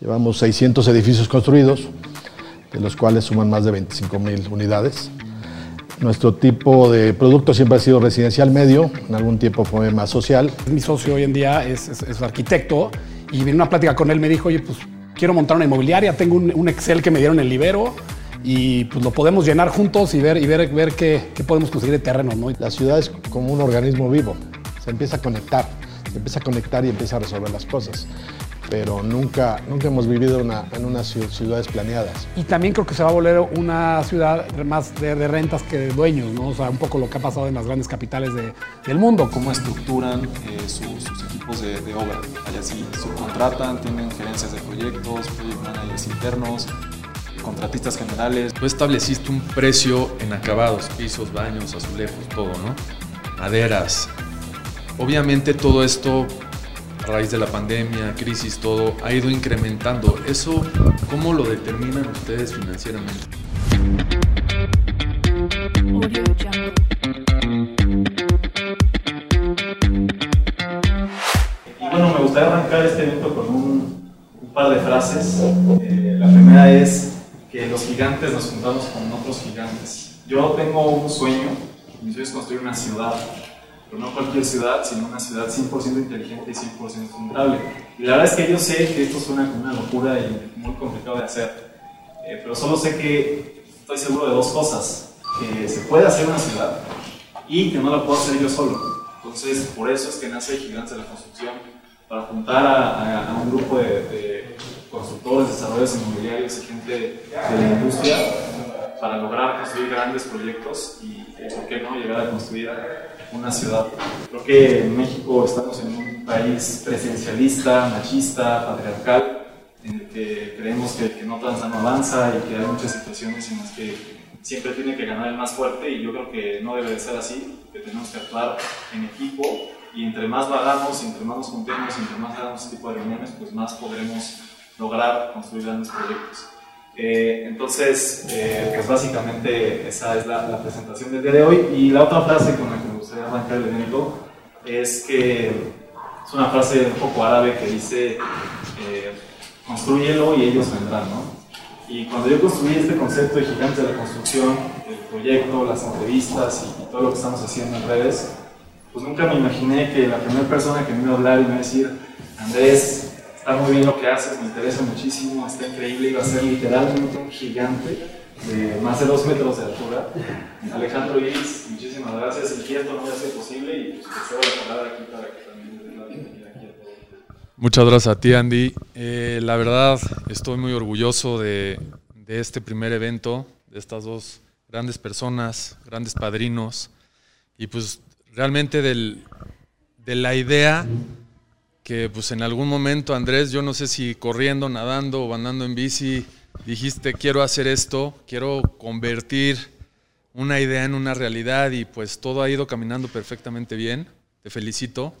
Llevamos 600 edificios construidos, de los cuales suman más de 25 mil unidades. Nuestro tipo de producto siempre ha sido residencial medio, en algún tiempo fue más social. Mi socio hoy en día es, es, arquitecto y en una plática con él me dijo, oye, pues quiero montar una inmobiliaria, tengo un, un Excel que me dieron en el Libero y pues lo podemos llenar juntos y ver, y ver, ver qué, qué podemos conseguir de terreno. ¿no? La ciudad es como un organismo vivo, se empieza a conectar, se empieza a conectar y empieza a resolver las cosas pero nunca, nunca hemos vivido una, en unas ciudades planeadas. Y también creo que se va a volver una ciudad más de, rentas que de dueños, ¿no? O sea, un poco lo que ha pasado en las grandes capitales de, del mundo. ¿Cómo estructuran eh, sus equipos de, obra? Allá sí subcontratan, tienen gerencias de proyectos, project managers internos, contratistas generales. Tú estableciste un precio en acabados, pisos, baños, azulejos, todo, ¿no? Maderas. Obviamente todo esto a raíz de la pandemia, crisis, todo, ha ido incrementando. ¿Eso cómo lo determinan ustedes financieramente? Y bueno, me gustaría arrancar este evento con un, par de frases. Eh, la primera es que los gigantes nos juntamos con otros gigantes. Yo tengo un sueño, mi sueño es construir una ciudad pero no cualquier ciudad, sino una ciudad 100% inteligente y 100% sustentable. Y la verdad es que yo sé que esto suena como una locura y muy complicado de hacer, eh, pero solo sé que estoy seguro de dos cosas, que se puede hacer una ciudad y que no la puedo hacer yo solo. Entonces, por eso es que nace Gigantes de la Construcción, para juntar a, un grupo de, constructores, desarrolladores inmobiliarios y gente de la industria para lograr construir grandes proyectos ¿por qué no?, llegar a construir una ciudad. Creo que en México estamos en un país presencialista, machista, patriarcal, en el que creemos que, que no no avanza y que hay muchas situaciones en las que siempre tiene que ganar el más fuerte y yo creo que no debe de ser así, que tenemos que actuar en equipo y entre más vagamos, entre más nos juntemos, entre más hagamos este tipo de reuniones, pues más podremos lograr construir grandes proyectos. Eh, entonces, eh, pues básicamente esa es la, presentación del día de hoy. Y la otra frase con la que me gustaría arrancar el evento es que es una frase un poco árabe que dice, eh, construyelo y ellos vendrán, ¿no? Y cuando yo construí este concepto de gigantes de la construcción, el proyecto, las entrevistas y, todo lo que estamos haciendo en redes, pues nunca me imaginé que la primera persona que me iba a hablar y me iba a decir, Andrés, está muy bien lo que haces, me interesa muchísimo, está increíble, iba a ser literalmente un gigante de más de dos metros de altura. Alejandro Iris, muchísimas gracias, el cierto no va a ser posible y pues te cedo la palabra aquí para que también des la bienvenida aquí a todos. Muchas gracias a ti, Andy. Eh, la verdad, estoy muy orgulloso de, de este primer evento, de estas dos grandes personas, grandes padrinos, y pues realmente del, de la idea que pues en algún momento, Andrés, yo no sé si corriendo, nadando o andando en bici, dijiste, quiero hacer esto, quiero convertir una idea en una realidad y pues todo ha ido caminando perfectamente bien. Te felicito.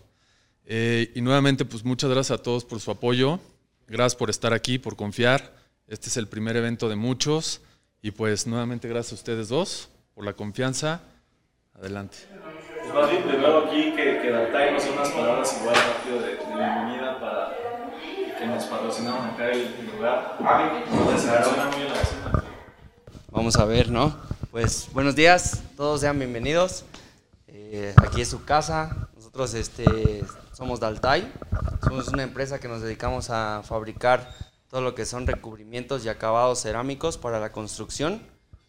Eh, y nuevamente, pues muchas gracias a todos por su apoyo. Gracias por estar aquí, por confiar. Este es el primer evento de muchos. Y pues nuevamente gracias a ustedes dos por la confianza. Adelante. Pues más bien, primero aquí que, que Daltai nos unas palabras igual rápido de, de, bienvenida para que nos patrocinaron acá el, lugar. Vamos a ver, ¿no? Pues buenos días, todos sean bienvenidos. Eh, aquí es su casa. Nosotros este, somos Daltai. Somos una empresa que nos dedicamos a fabricar todo lo que son recubrimientos y acabados cerámicos para la construcción.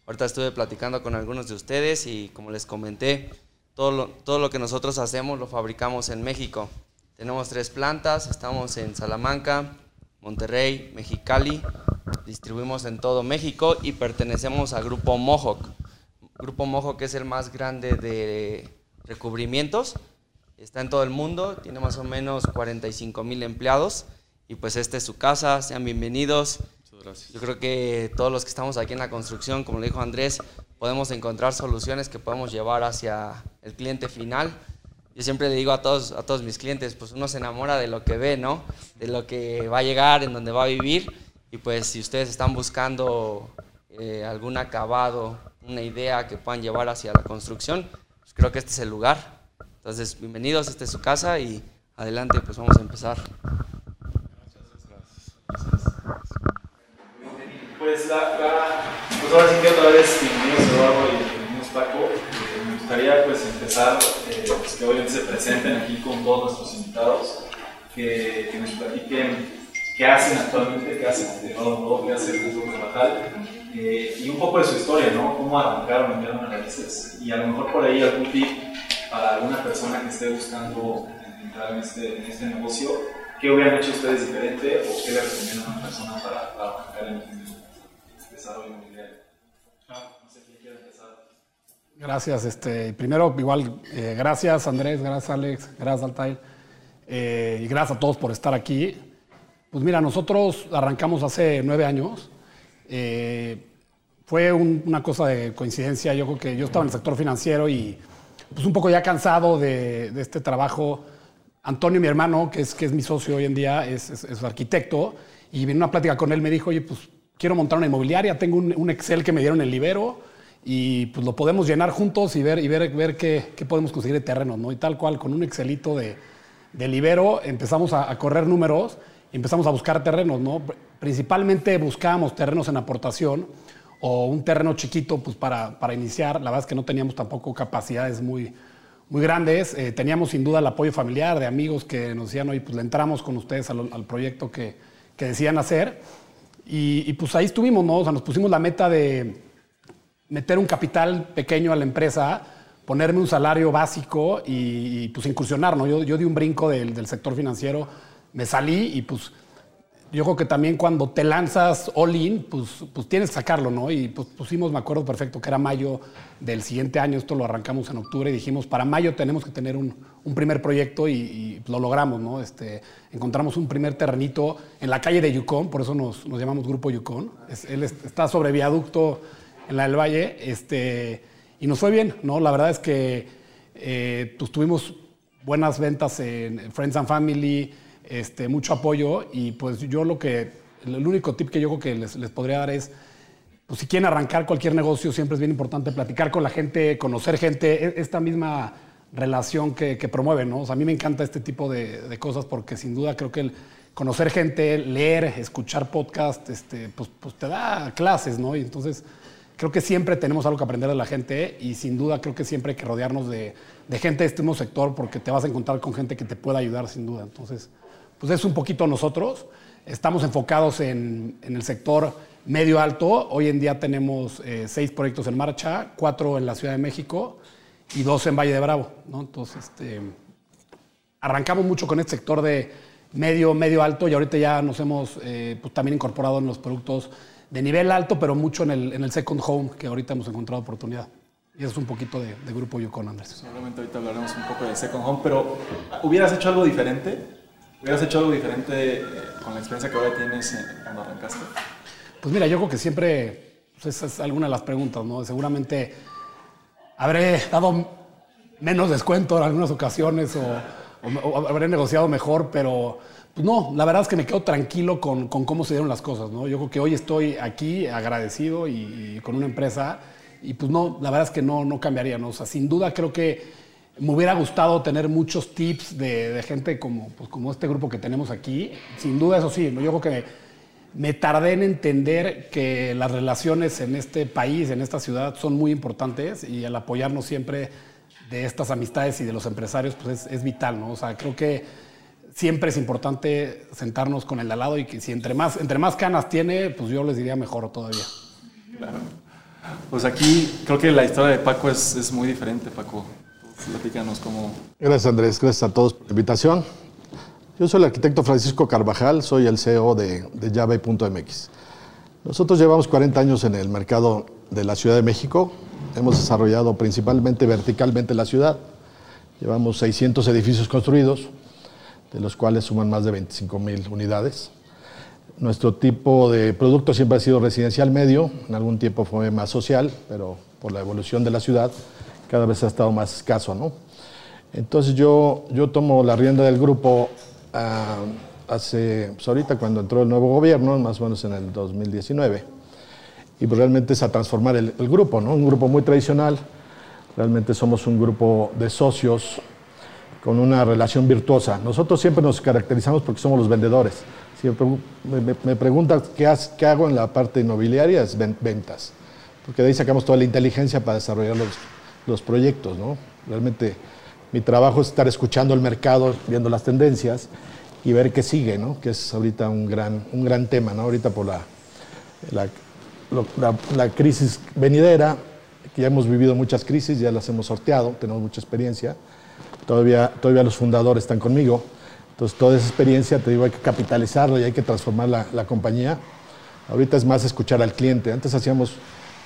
Ahorita estuve platicando con algunos de ustedes y como les comenté, todo lo, todo lo que nosotros hacemos lo fabricamos en México. Tenemos tres plantas, estamos en Salamanca, Monterrey, Mexicali, distribuimos en todo México y pertenecemos al Grupo Mohawk. Grupo Mohawk es el más grande de recubrimientos, está en todo el mundo, tiene más o menos 45 mil empleados y pues esta es su casa, sean bienvenidos. Yo creo que todos los que estamos aquí en la construcción, como le dijo Andrés, podemos encontrar soluciones que podemos llevar hacia el cliente final. Yo siempre le digo a todos, a todos mis clientes, pues uno se enamora de lo que ve, ¿no? De lo que va a llegar, en donde va a vivir. Y pues si ustedes están buscando eh, algún acabado, una idea que puedan llevar hacia la construcción, pues creo que este es el lugar. Entonces, bienvenidos, esta es su casa y adelante, pues vamos a empezar. Gracias. Pues ahora sí que otra vez, bienvenidos Eduardo y bienvenidos Paco. Eh, me gustaría pues empezar, eh, pues, que hoy se presenten aquí con todos nuestros invitados, que, que nos platiquen qué hacen actualmente, qué hacen de nuevo, qué hace el Grupo Carvajal, eh, y un poco de su historia, ¿no? Cómo arrancaron en a raíces. Y a lo mejor por ahí algún tip para alguna persona que esté buscando entrar en este, en este negocio, ¿qué hubieran hecho ustedes diferente o qué le recomiendan a una persona para, para arrancar en el desarrollo inmobiliario? Ah, no sé quién quiere empezar. Gracias. Este, primero, igual, eh, gracias Andrés, gracias Alex, gracias Altair, eh, y gracias a todos por estar aquí. Pues mira, nosotros arrancamos hace nueve años. Eh, fue una cosa de coincidencia. Yo creo que yo estaba en el sector financiero y pues un poco ya cansado de, este trabajo. Antonio, mi hermano, que es, que es mi socio hoy en día, es, es, arquitecto. Y en una plática con él me dijo, oye, pues quiero montar una inmobiliaria. Tengo un, Excel que me dieron en Libero y pues lo podemos llenar juntos y ver, y ver, ver qué, podemos conseguir de terrenos, ¿no? Y tal cual, con un Excelito de, de Libero empezamos a, a correr números y empezamos a buscar terrenos, ¿no? Principalmente buscábamos terrenos en aportación o un terreno chiquito pues para, para iniciar. La verdad es que no teníamos tampoco capacidades muy, muy grandes. Eh, teníamos sin duda el apoyo familiar de amigos que nos decían, oye, pues le entramos con ustedes al, al proyecto que, que, decían hacer. Y, pues ahí estuvimos, ¿no? O sea, nos pusimos la meta de meter un capital pequeño a la empresa, ponerme un salario básico y, y pues incursionar, ¿no? Yo, yo di un brinco del, del sector financiero me salí y pues yo creo que también cuando te lanzas all in, pues, pues tienes que sacarlo, ¿no? Y pues pusimos, me acuerdo perfecto, que era mayo del siguiente año, esto lo arrancamos en octubre y dijimos, para mayo tenemos que tener un, un primer proyecto y, lo logramos, ¿no? Este, encontramos un primer terrenito en la calle de Yukon, por eso nos, nos llamamos Grupo Yukon. él está sobre viaducto en la del Valle, este, y nos fue bien, ¿no? La verdad es que eh, pues tuvimos buenas ventas en Friends and Family, este, mucho apoyo y pues yo lo que, el único tip que yo creo que les, les podría dar es, pues si quieren arrancar cualquier negocio, siempre es bien importante platicar con la gente, conocer gente, e, esta misma relación que, promueven, ¿no? O sea, a mí me encanta este tipo de, de, cosas porque sin duda creo que el conocer gente, leer, escuchar podcast, este, pues, pues te da clases, ¿no? Y entonces creo que siempre tenemos algo que aprender de la gente y sin duda creo que siempre hay que rodearnos de, de gente de este mismo sector porque te vas a encontrar con gente que te pueda ayudar sin duda. Entonces, pues es un poquito nosotros. Estamos enfocados en, el sector medio alto. Hoy en día tenemos eh, seis proyectos en marcha, cuatro en la Ciudad de México y dos en Valle de Bravo. Entonces, este, arrancamos mucho con este sector de medio, medio alto y ahorita ya nos hemos eh, pues, también incorporado en los productos de nivel alto, pero mucho en el, en el second home, que ahorita hemos encontrado oportunidad. Y eso es un poquito de, Grupo Yukon, Andrés. Seguramente ahorita hablaremos un poco del second home, pero ¿hubieras hecho algo diferente? ¿Hubieras hecho algo diferente eh, con la experiencia que ahora tienes cuando arrancaste? Pues mira, yo creo que siempre, pues esa es alguna de las preguntas, ¿no? Seguramente habré dado menos descuento en algunas ocasiones o, habré negociado mejor, pero pues no, la verdad es que me quedo tranquilo con, con, cómo se dieron las cosas, ¿no? Yo creo que hoy estoy aquí agradecido y, y, con una empresa y pues no, la verdad es que no, no cambiaría, ¿no? O sea, sin duda creo que me hubiera gustado tener muchos tips de, gente como, pues, como este grupo que tenemos aquí. Sin duda, eso sí, yo creo que me tardé en entender que las relaciones en este país, en esta ciudad, son muy importantes y el apoyarnos siempre de estas amistades y de los empresarios pues es, vital, ¿no? O sea, creo que siempre es importante sentarnos con el de al lado y que si entre más, entre más canas tiene, pues yo les diría mejor todavía. Claro. Pues aquí creo que la historia de Paco es, es muy diferente, Paco. Gracias, Andrés. Gracias a todos por la invitación. Yo soy el arquitecto Francisco Carvajal, soy el CEO de, de Java.mx. Nosotros llevamos 40 años en el mercado de la Ciudad de México. Hemos desarrollado principalmente verticalmente la ciudad. Llevamos 600 edificios construidos, de los cuales suman más de 25 mil unidades. Nuestro tipo de producto siempre ha sido residencial medio, en algún tiempo fue más social, pero por la evolución de la ciudad cada vez ha estado más escaso, ¿no? Entonces yo, yo tomo la rienda del grupo ah, hace, pues ahorita cuando entró el nuevo gobierno, más o menos en el 2019, y pues realmente es a transformar el, grupo, ¿no? Un grupo muy tradicional, realmente somos un grupo de socios con una relación virtuosa. Nosotros siempre nos caracterizamos porque somos los vendedores. Si me, preguntas qué, qué, hago en la parte inmobiliaria, es ventas. Porque de ahí sacamos toda la inteligencia para desarrollar los, los proyectos. ¿no? Realmente mi trabajo es estar escuchando el mercado, viendo las tendencias y ver qué sigue, ¿no? que es ahorita un gran, un gran tema. ¿no? Ahorita por la, la, crisis venidera, que ya hemos vivido muchas crisis, ya las hemos sorteado, tenemos mucha experiencia. Todavía, todavía los fundadores están conmigo. Entonces, toda esa experiencia, te digo, hay que capitalizarlo y hay que transformar la, la compañía. Ahorita es más escuchar al cliente. Antes hacíamos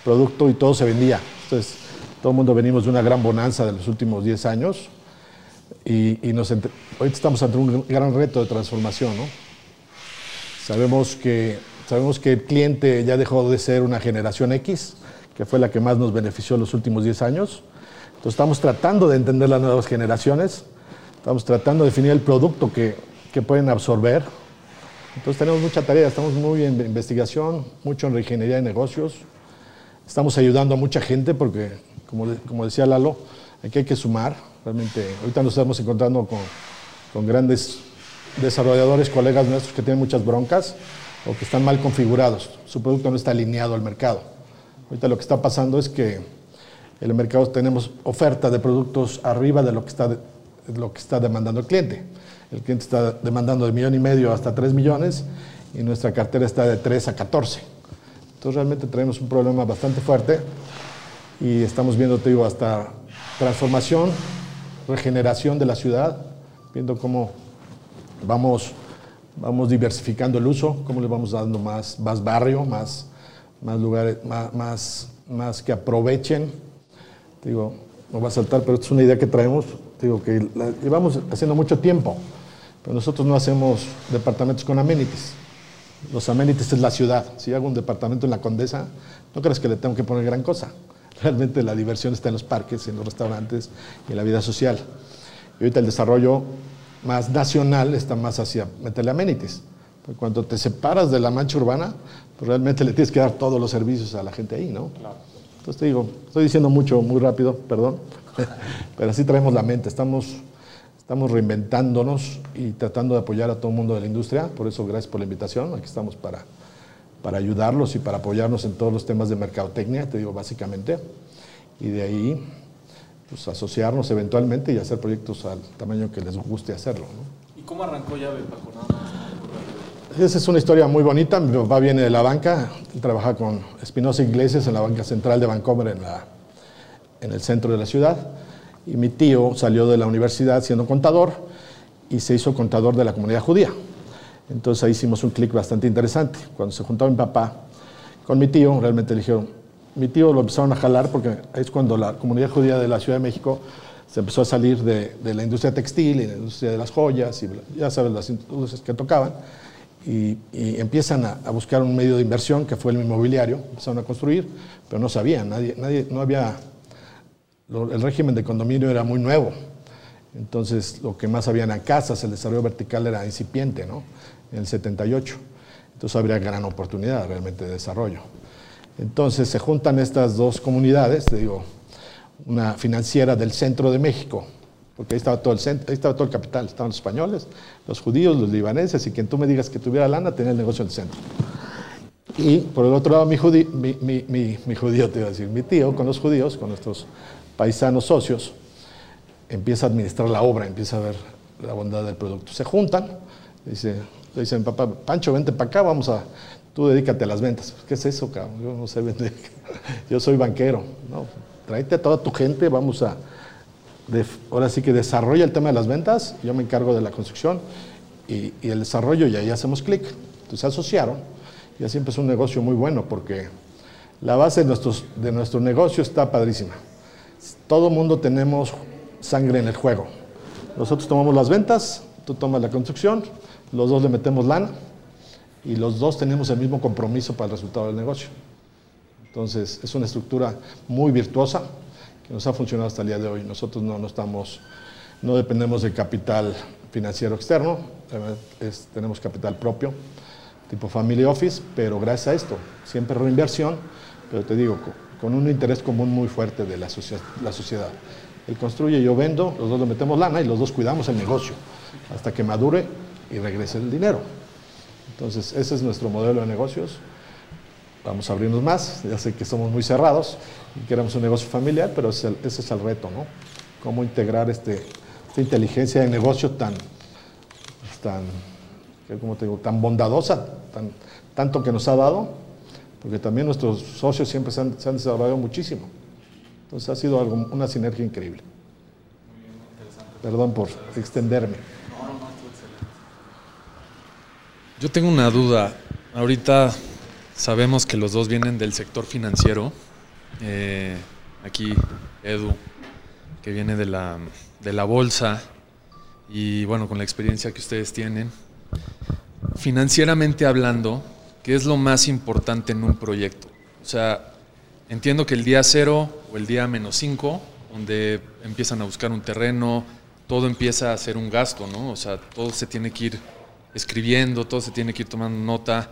producto y todo se vendía. Entonces, todo el mundo venimos de una gran bonanza de los últimos 10 años y, y nos ahorita estamos ante un gran reto de transformación. ¿no? Sabemos, que, sabemos que el cliente ya dejó de ser una generación X, que fue la que más nos benefició en los últimos 10 años. Entonces estamos tratando de entender las nuevas generaciones, estamos tratando de definir el producto que, que pueden absorber. Entonces tenemos mucha tarea, estamos muy en investigación, mucho en ingeniería de negocios. Estamos ayudando a mucha gente porque, como, como decía Lalo, aquí hay que sumar. Realmente, ahorita nos estamos encontrando con, con grandes desarrolladores, colegas nuestros que tienen muchas broncas o que están mal configurados. Su producto no está alineado al mercado. Ahorita lo que está pasando es que en el mercado tenemos oferta de productos arriba de lo que está, lo que está demandando el cliente. El cliente está demandando de millón y medio hasta 3 millones y nuestra cartera está de 3 a 14. Entonces realmente tenemos un problema bastante fuerte y estamos viendo, te digo, hasta transformación, regeneración de la ciudad, viendo cómo vamos, vamos diversificando el uso, cómo le vamos dando más, más barrio, más, más lugares, más, más, que aprovechen. Digo, no va a saltar, pero es una idea que traemos, digo, que la llevamos haciendo mucho tiempo, pero nosotros no hacemos departamentos con amenities. Los amenities es la ciudad. Si hago un departamento en la Condesa, no crees que le tengo que poner gran cosa. Realmente la diversión está en los parques, en los restaurantes y en la vida social. Y ahorita el desarrollo más nacional está más hacia meterle amenities. cuando te separas de la mancha urbana, pues realmente le tienes que dar todos los servicios a la gente ahí, ¿no? Claro. Entonces te digo, estoy diciendo mucho, muy rápido, perdón, pero así traemos la mente, estamos, estamos reinventándonos y tratando de apoyar a todo el mundo de la industria, por eso gracias por la invitación, aquí estamos para, para ayudarlos y para apoyarnos en todos los temas de mercadotecnia, te digo básicamente, y de ahí pues asociarnos eventualmente y hacer proyectos al tamaño que les guste hacerlo. ¿no? ¿Y cómo arrancó Llave, Paco? Esa es una historia muy bonita. Mi papá viene de la banca, trabaja con Espinosa Iglesias en la banca central de Vancouver, en, la, en el centro de la ciudad. Y mi tío salió de la universidad siendo contador y se hizo contador de la comunidad judía. Entonces ahí hicimos un clic bastante interesante. Cuando se juntó mi papá con mi tío, realmente dijeron, mi tío lo empezaron a jalar porque es cuando la comunidad judía de la Ciudad de México se empezó a salir de, de la industria textil y de la industria de las joyas y ya sabes las industrias que tocaban y, empiezan a, buscar un medio de inversión que fue el inmobiliario, empezaron a construir, pero no sabían, nadie, nadie, no había, el régimen de condominio era muy nuevo, entonces lo que más habían en casas, el desarrollo vertical era incipiente, ¿no? En el 78, entonces habría gran oportunidad realmente de desarrollo. Entonces se juntan estas dos comunidades, te digo, una financiera del centro de México, porque ahí estaba todo el centro, ahí estaba todo el capital, estaban los españoles, los judíos, los libaneses, y quien tú me digas que tuviera lana tenía el negocio en el centro. Y por el otro lado, mi, judío, mi, judío, te iba a decir, mi tío con los judíos, con nuestros paisanos socios, empieza a administrar la obra, empieza a ver la bondad del producto. Se juntan, dice, dicen, papá, Pancho, vente para acá, vamos a, tú dedícate a las ventas. ¿Qué es eso, cabrón? Yo no sé vender, yo soy banquero. No, tráete a toda tu gente, vamos a ahora sí que desarrolla el tema de las ventas, yo me encargo de la construcción y, el desarrollo y ahí hacemos clic. Entonces se asociaron y así empezó un negocio muy bueno porque la base de, nuestros, de nuestro negocio está padrísima. Todo mundo tenemos sangre en el juego. Nosotros tomamos las ventas, tú tomas la construcción, los dos le metemos lana y los dos tenemos el mismo compromiso para el resultado del negocio. Entonces es una estructura muy virtuosa que nos ha funcionado hasta el día de hoy. Nosotros no, dependemos de capital financiero externo, tenemos capital propio, tipo family office, pero gracias a esto, siempre reinversión, pero te digo, con, un interés común muy fuerte de la, la sociedad. Él construye, yo vendo, los dos le metemos lana y los dos cuidamos el negocio hasta que madure y regrese el dinero. Entonces, ese es nuestro modelo de negocios. Vamos a abrirnos más, ya sé que somos muy cerrados y queremos un negocio familiar, pero ese es el, reto, ¿no? Cómo integrar este, esta inteligencia de negocio tan, tan, ¿cómo te digo? tan bondadosa, tan, tanto que nos ha dado, porque también nuestros socios siempre se han, desarrollado muchísimo. Entonces ha sido algo, una sinergia increíble. Perdón por extenderme. Yo tengo una duda. Ahorita sabemos que los dos vienen del sector financiero. Eh, aquí Edu, que viene de la, de la bolsa y bueno, con la experiencia que ustedes tienen. Financieramente hablando, ¿qué es lo más importante en un proyecto? O sea, entiendo que el día cero o el día menos cinco, donde empiezan a buscar un terreno, todo empieza a ser un gasto, ¿no? O sea, todo se tiene que ir escribiendo, todo se tiene que ir tomando nota.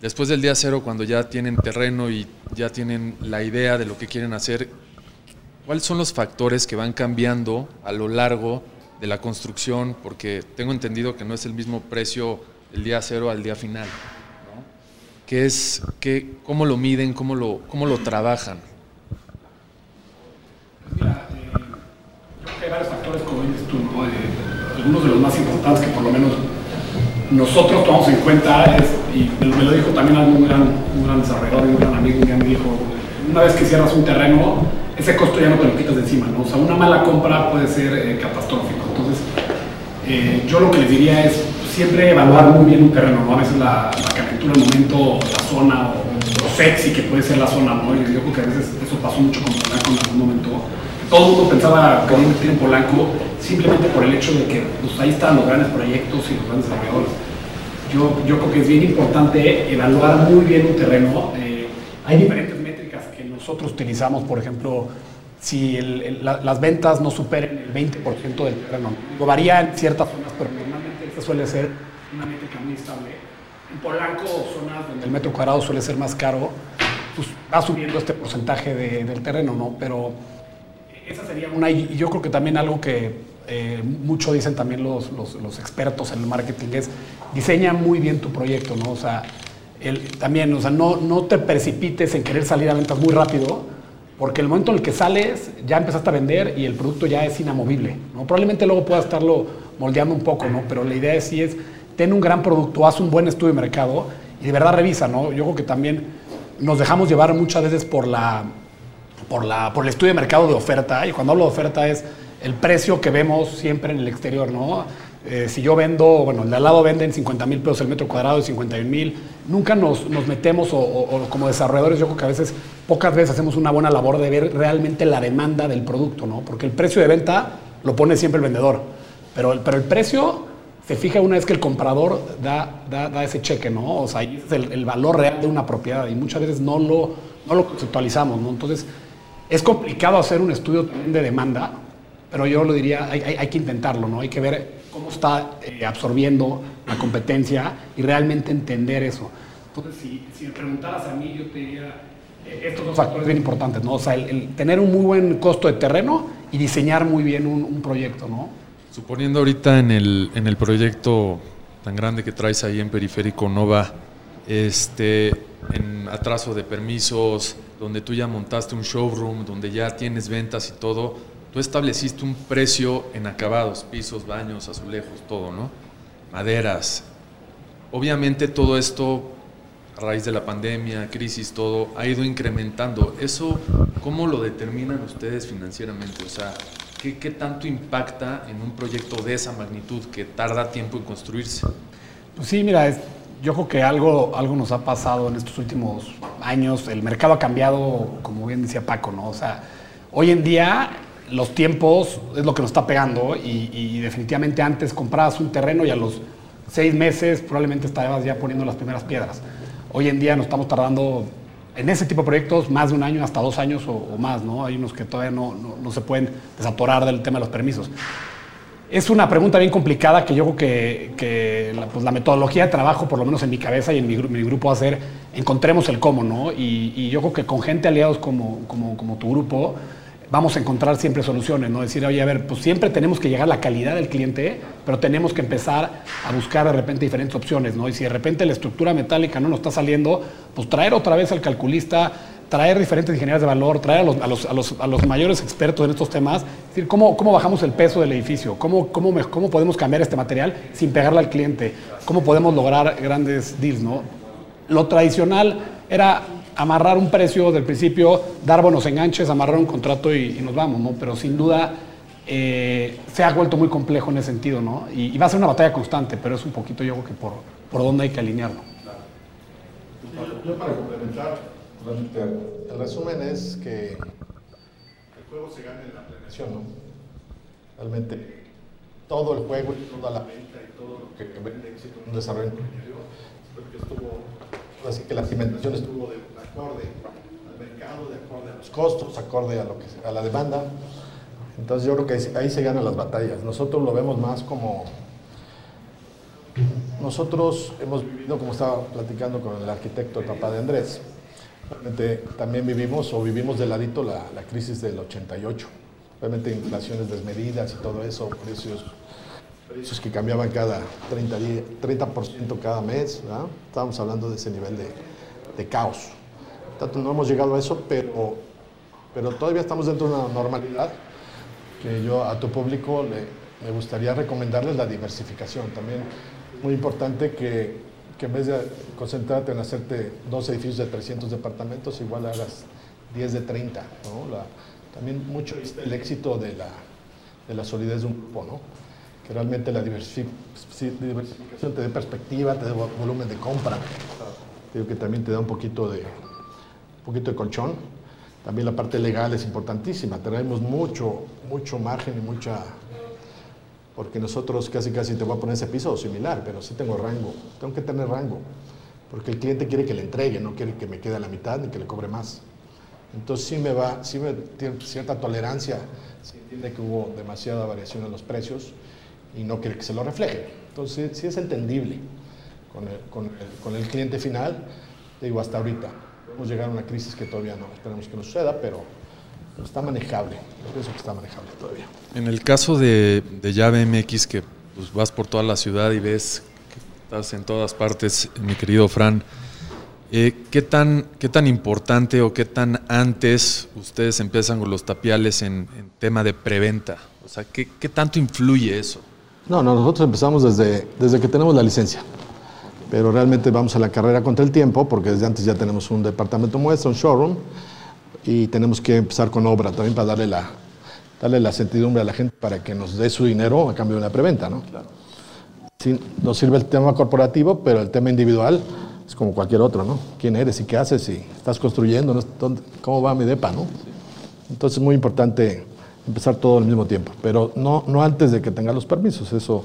Después del día cero, cuando ya tienen terreno y ya tienen la idea de lo que quieren hacer, ¿cuáles son los factores que van cambiando a lo largo de la construcción? Porque tengo entendido que no es el mismo precio el día cero al día final. ¿no? ¿Qué es, qué, ¿Cómo lo miden? ¿Cómo lo, cómo lo trabajan? Mira, eh, hay varios factores, como dices tú. Eh, algunos de los más importantes que por lo menos nosotros tomamos en cuenta es, y me lo dijo también un gran, un gran desarrollador, un gran amigo, un me dijo, una vez que cierras un terreno, ese costo ya no te lo quitas de encima, ¿no? O sea, una mala compra puede ser eh, catastrófico. Entonces, eh, yo lo que les diría es siempre evaluar muy bien un terreno, ¿no? A veces la, la captura, el momento, la zona o lo sexy que puede ser la zona, ¿no? Yo, yo creo que a veces eso pasó mucho con en algún momento. Todo el mundo pensaba que invertir en Polanco simplemente por el hecho de que pues, ahí están los grandes proyectos y los grandes desarrolladores. Yo, yo creo que es bien importante evaluar muy bien un terreno. Eh, hay diferentes métricas que nosotros utilizamos, por ejemplo, si el, el, la, las ventas no superen el 20% del terreno. Digo, varía en ciertas zonas, pero normalmente esta suele ser una métrica muy estable. En Polanco, zonas donde el metro cuadrado suele ser más caro, pues va subiendo este porcentaje de, del terreno, ¿no? Pero esa sería una, y yo creo que también algo que eh, mucho dicen también los, los, expertos en el marketing, es diseña muy bien tu proyecto, ¿no? O sea, el, también, o sea, no, no te precipites en querer salir a ventas muy rápido, porque el momento en el que sales ya empezaste a vender y el producto ya es inamovible, ¿no? Probablemente luego puedas estarlo moldeando un poco, ¿no? Pero la idea es sí es, ten un gran producto, haz un buen estudio de mercado y de verdad revisa, ¿no? Yo creo que también nos dejamos llevar muchas veces por la, por la, por el estudio de mercado de oferta, y cuando hablo de oferta es el precio que vemos siempre en el exterior, ¿no? Eh, si yo vendo, bueno, el de al lado venden 50 mil pesos el metro cuadrado y 51 mil, nunca nos, nos metemos o, o, o, como desarrolladores yo creo que a veces, pocas veces hacemos una buena labor de ver realmente la demanda del producto, ¿no? Porque el precio de venta lo pone siempre el vendedor, pero, pero el precio se fija una vez que el comprador da, da, da ese cheque, ¿no? O sea, ahí es el, el, valor real de una propiedad y muchas veces no lo, no lo conceptualizamos, ¿no? Entonces, es complicado hacer un estudio de demanda, pero yo lo diría, hay, que intentarlo, ¿no? Hay que ver cómo está eh, absorbiendo la competencia y realmente entender eso. Entonces, si, me preguntaras a mí, yo te diría eh, estos dos factores bien importantes, ¿no? O sea, el, tener un muy buen costo de terreno y diseñar muy bien un, un proyecto, ¿no? Suponiendo ahorita en el, en el proyecto tan grande que traes ahí en Periférico Nova, este, en atraso de permisos, donde tú ya montaste un showroom, donde ya tienes ventas y todo, tú estableciste un precio en acabados, pisos, baños, azulejos, todo, ¿no? Maderas. Obviamente todo esto, a raíz de la pandemia, crisis, todo, ha ido incrementando. ¿Eso cómo lo determinan ustedes financieramente? O sea, ¿qué, tanto impacta en un proyecto de esa magnitud que tarda tiempo en construirse? Pues sí, mira, yo creo que algo, algo nos ha pasado en estos últimos años. El mercado ha cambiado, como bien decía Paco, ¿no? O sea, hoy en día los tiempos es lo que nos está pegando y, definitivamente antes comprabas un terreno y a los seis meses probablemente estabas ya poniendo las primeras piedras. Hoy en día nos estamos tardando en ese tipo de proyectos más de un año, hasta dos años o, o más, ¿no? Hay unos que todavía no, no, no, se pueden desatorar del tema de los permisos. Es una pregunta bien complicada que yo creo que, pues la, metodología de trabajo, por lo menos en mi cabeza y en mi, grupo, va a ser encontremos el cómo, ¿no? Y, yo creo que con gente aliados como, tu grupo, vamos a encontrar siempre soluciones, ¿no? Decir, oye, a ver, pues siempre tenemos que llegar a la calidad del cliente, pero tenemos que empezar a buscar de repente diferentes opciones, ¿no? Y si de repente la estructura metálica no nos está saliendo, pues traer otra vez al calculista, traer diferentes ingenieros de valor, traer a los mayores expertos en estos temas, es decir, cómo, cómo bajamos el peso del edificio, ¿Cómo, cómo, cómo podemos cambiar este material sin pegarle al cliente, cómo podemos lograr grandes deals, ¿no? Lo tradicional era amarrar un precio del principio, dar buenos enganches, amarrar un contrato y, nos vamos, ¿no? Pero sin duda eh, se ha vuelto muy complejo en ese sentido, ¿no? Y, va a ser una batalla constante, pero es un poquito yo creo que por, por dónde hay que alinearlo. Yo, para complementar, el resumen es que juego se gana en la planeación, ¿no? Realmente todo el juego y toda la venta y todo lo que vende éxito un desarrollo que estuvo, así que la cimentación estuvo de acorde al mercado, de acorde a los costos, acorde a, lo que, a la demanda. Entonces yo creo que ahí se ganan las batallas. Nosotros lo vemos más como... Nosotros hemos vivido, como estaba platicando con el arquitecto, el papá de Andrés, realmente también vivimos o vivimos de ladito la, la crisis del 88. Realmente inflaciones desmedidas y todo eso, precios, precios que cambiaban cada 30, 30 cada mes. ¿verdad? Estábamos hablando de ese nivel de, de caos. Tanto no hemos llegado a eso, pero, pero todavía estamos dentro de una normalidad que yo a tu público le, me gustaría recomendarles la diversificación. También muy importante que, en vez de concentrarte en hacerte dos edificios de 300 departamentos, igual hagas 10 de 30. ¿no? También mucho el éxito de la, de la solidez de un grupo, ¿no? que realmente la diversificación te dé perspectiva, te dé volumen de compra. Digo que también te da un poquito de, un poquito de colchón. También la parte legal es importantísima. Tenemos mucho, mucho margen y mucha... Porque nosotros casi casi te voy a poner ese piso similar, pero sí tengo rango. Tengo que tener rango. Porque el cliente quiere que le entregue, no quiere que me quede a la mitad ni que le cobre más. Entonces sí me va, sí me tiene cierta tolerancia, se entiende que hubo demasiada variación en los precios y no quiere que se lo refleje. Entonces sí es entendible con el cliente final, digo hasta ahorita. Podemos llegar a una crisis que todavía no esperemos que no suceda, pero, pero está manejable. Yo pienso que está manejable todavía. En el caso de, de Llave MX, que pues, vas por toda la ciudad y ves que estás en todas partes, mi querido Fran, eh, ¿qué, tan, ¿Qué tan importante o qué tan antes ustedes empiezan con los tapiales en, en tema de preventa? O sea, ¿qué, ¿qué, tanto influye eso? No, no, nosotros empezamos desde, desde que tenemos la licencia, pero realmente vamos a la carrera contra el tiempo porque desde antes ya tenemos un departamento muestra, un showroom, y tenemos que empezar con obra también para darle la, darle la certidumbre a la gente para que nos dé su dinero a cambio de una preventa, ¿no? Claro. Sí, nos sirve el tema corporativo, pero el tema individual es como cualquier otro, ¿no? ¿Quién eres y qué haces y estás construyendo? ¿no? ¿Cómo va mi depa, no? Entonces es muy importante empezar todo al mismo tiempo, pero no, no antes de que tengas los permisos, eso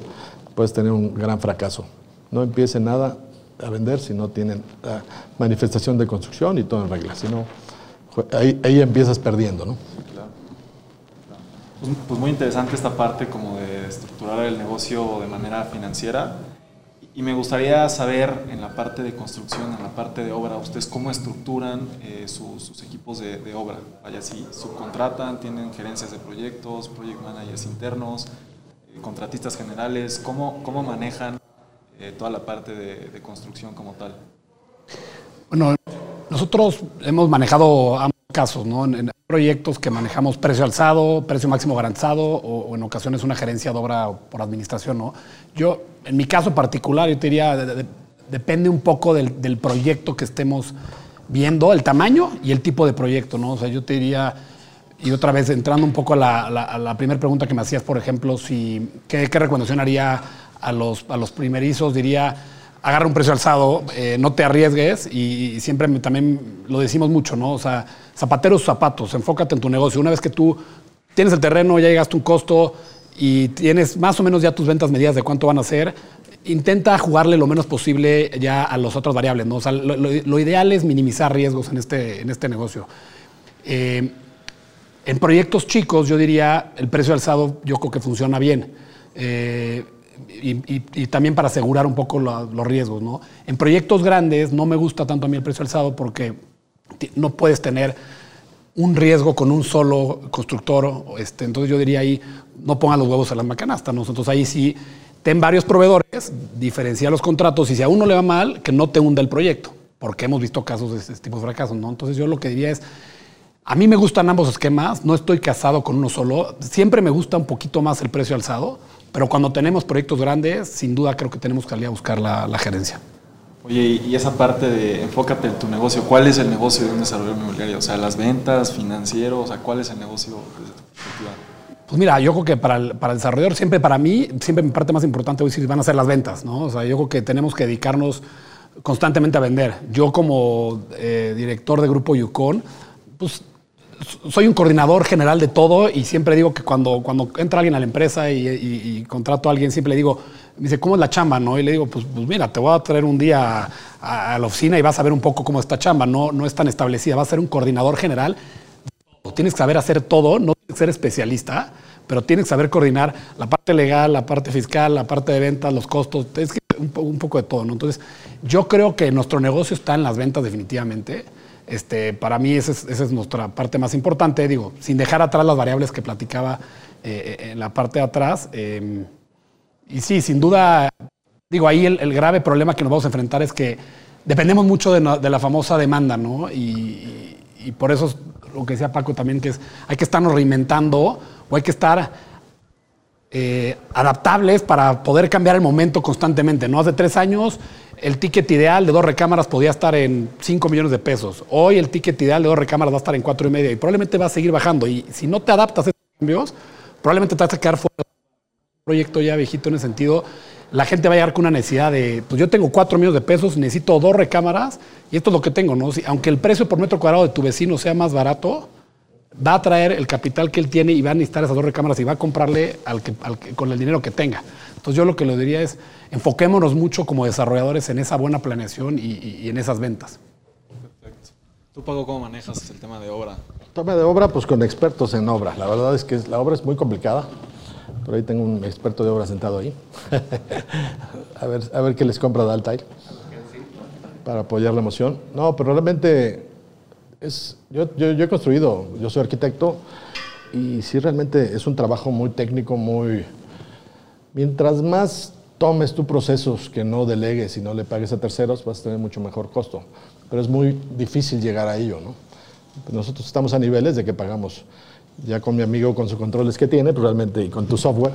puedes tener un gran fracaso. No empiece nada a vender si no tienen la manifestación de construcción y todo en regla, si no, ahí, ahí empiezas perdiendo, ¿no? Claro. Pues, pues muy interesante esta parte como de estructurar el negocio de manera financiera. Y me gustaría saber en la parte de construcción, en la parte de obra, ustedes cómo estructuran eh, sus, sus, equipos de, de, obra. Vaya, si subcontratan, tienen gerencias de proyectos, project managers internos, eh, contratistas generales, ¿cómo, cómo manejan eh, toda la parte de, de, construcción como tal? Bueno, nosotros hemos manejado ambos casos, ¿no? En, en proyectos que manejamos precio alzado, precio máximo garantizado o, o, en ocasiones una gerencia de obra por administración, ¿no? Yo, en mi caso particular, yo te diría, de, de, depende un poco del, proyecto que estemos viendo, el tamaño y el tipo de proyecto, ¿no? O sea, yo te diría, y otra vez entrando un poco a la primera pregunta que me hacías, por ejemplo, si, ¿qué, qué recomendación haría a los, a los primerizos? Diría, agarra un precio alzado, eh, no te arriesgues y, siempre también lo decimos mucho, ¿no? O sea, zapateros zapatos, enfócate en tu negocio. Una vez que tú tienes el terreno, ya llegaste a un costo y tienes más o menos ya tus ventas medidas de cuánto van a ser, intenta jugarle lo menos posible ya a las otras variables, ¿no? O sea, lo ideal es minimizar riesgos en este, en este negocio. Eh, en proyectos chicos, yo diría, el precio alzado yo creo que funciona bien. Eh, y, y, y, también para asegurar un poco la, los riesgos. ¿no? En proyectos grandes no me gusta tanto a mí el precio alzado porque no puedes tener un riesgo con un solo constructor. Este, entonces yo diría ahí, no pongan los huevos en la macanasta. Nosotros ahí sí, ten varios proveedores, diferencia los contratos y si a uno le va mal, que no te hunda el proyecto, porque hemos visto casos de este tipo de fracasos. ¿no? Entonces yo lo que diría es, a mí me gustan ambos esquemas, no estoy casado con uno solo, siempre me gusta un poquito más el precio alzado, pero cuando tenemos proyectos grandes, sin duda creo que tenemos que salir a buscar la, la gerencia. Oye, y esa parte de enfócate en tu negocio, ¿cuál es el negocio de un desarrollador inmobiliario? O sea, las ventas, financieros, o sea, ¿cuál es el negocio desde tu perspectiva? Pues mira, yo creo que para el, para el desarrollador siempre, para mí, siempre mi parte más importante hoy sí van a ser las ventas, ¿no? O sea, yo creo que tenemos que dedicarnos constantemente a vender. Yo como eh, director de Grupo Yukon, pues soy un coordinador general de todo y siempre digo que cuando, cuando entra alguien a la empresa y, contrato a alguien, siempre le digo, me dice, ¿cómo es la chamba? ¿no? Y le digo, pues, pues mira, te voy a traer un día a, la oficina y vas a ver un poco cómo está chamba. No, no es tan establecida, vas a ser un coordinador general. Tienes que saber hacer todo, no tienes que ser especialista, pero tienes que saber coordinar la parte legal, la parte fiscal, la parte de ventas, los costos, es un, un poco de todo. ¿no? Entonces, yo creo que nuestro negocio está en las ventas definitivamente. Este, para mí esa es, nuestra parte más importante, digo, sin dejar atrás las variables que platicaba eh, en la parte de atrás. Eh, y sí, sin duda, digo, ahí el, grave problema que nos vamos a enfrentar es que dependemos mucho de, la famosa demanda, ¿no? Y, y, por eso es lo que decía Paco también, que es, hay que estarnos reinventando o hay que estar eh, adaptables para poder cambiar el momento constantemente, ¿no? Hace tres años el ticket ideal de dos recámaras podía estar en 5 millones de pesos. Hoy el ticket ideal de dos recámaras va a estar en cuatro y media y probablemente va a seguir bajando. Y si no te adaptas a esos cambios, probablemente te vas a quedar fuera de un proyecto ya viejito en ese sentido. La gente va a llegar con una necesidad de, pues yo tengo 4 millones de pesos, necesito dos recámaras y esto es lo que tengo, ¿no? Si, aunque el precio por metro cuadrado de tu vecino sea más barato, va a traer el capital que él tiene y va a necesitar esas dos recámaras y va a comprarle al que, al que, con el dinero que tenga. Entonces yo lo que le diría es, enfoquémonos mucho como desarrolladores en esa buena planeación y, y, y en esas ventas. Perfecto. ¿Tú, Pago, cómo manejas el tema de obra? El tema de obra, pues con expertos en obra. La verdad es que la obra es muy complicada. Por ahí tengo un experto de obra sentado ahí. a, ver, a ver qué les compra Daltail para apoyar la emoción. No, pero realmente es, yo, yo, he construido, yo soy arquitecto y sí realmente es un trabajo muy técnico, muy, Mientras más tomes tus procesos que no delegues y no le pagues a terceros, vas a tener mucho mejor costo. Pero es muy difícil llegar a ello, ¿no? Nosotros estamos a niveles de que pagamos, ya con mi amigo, con sus controles que tiene, pues realmente, y con tu software,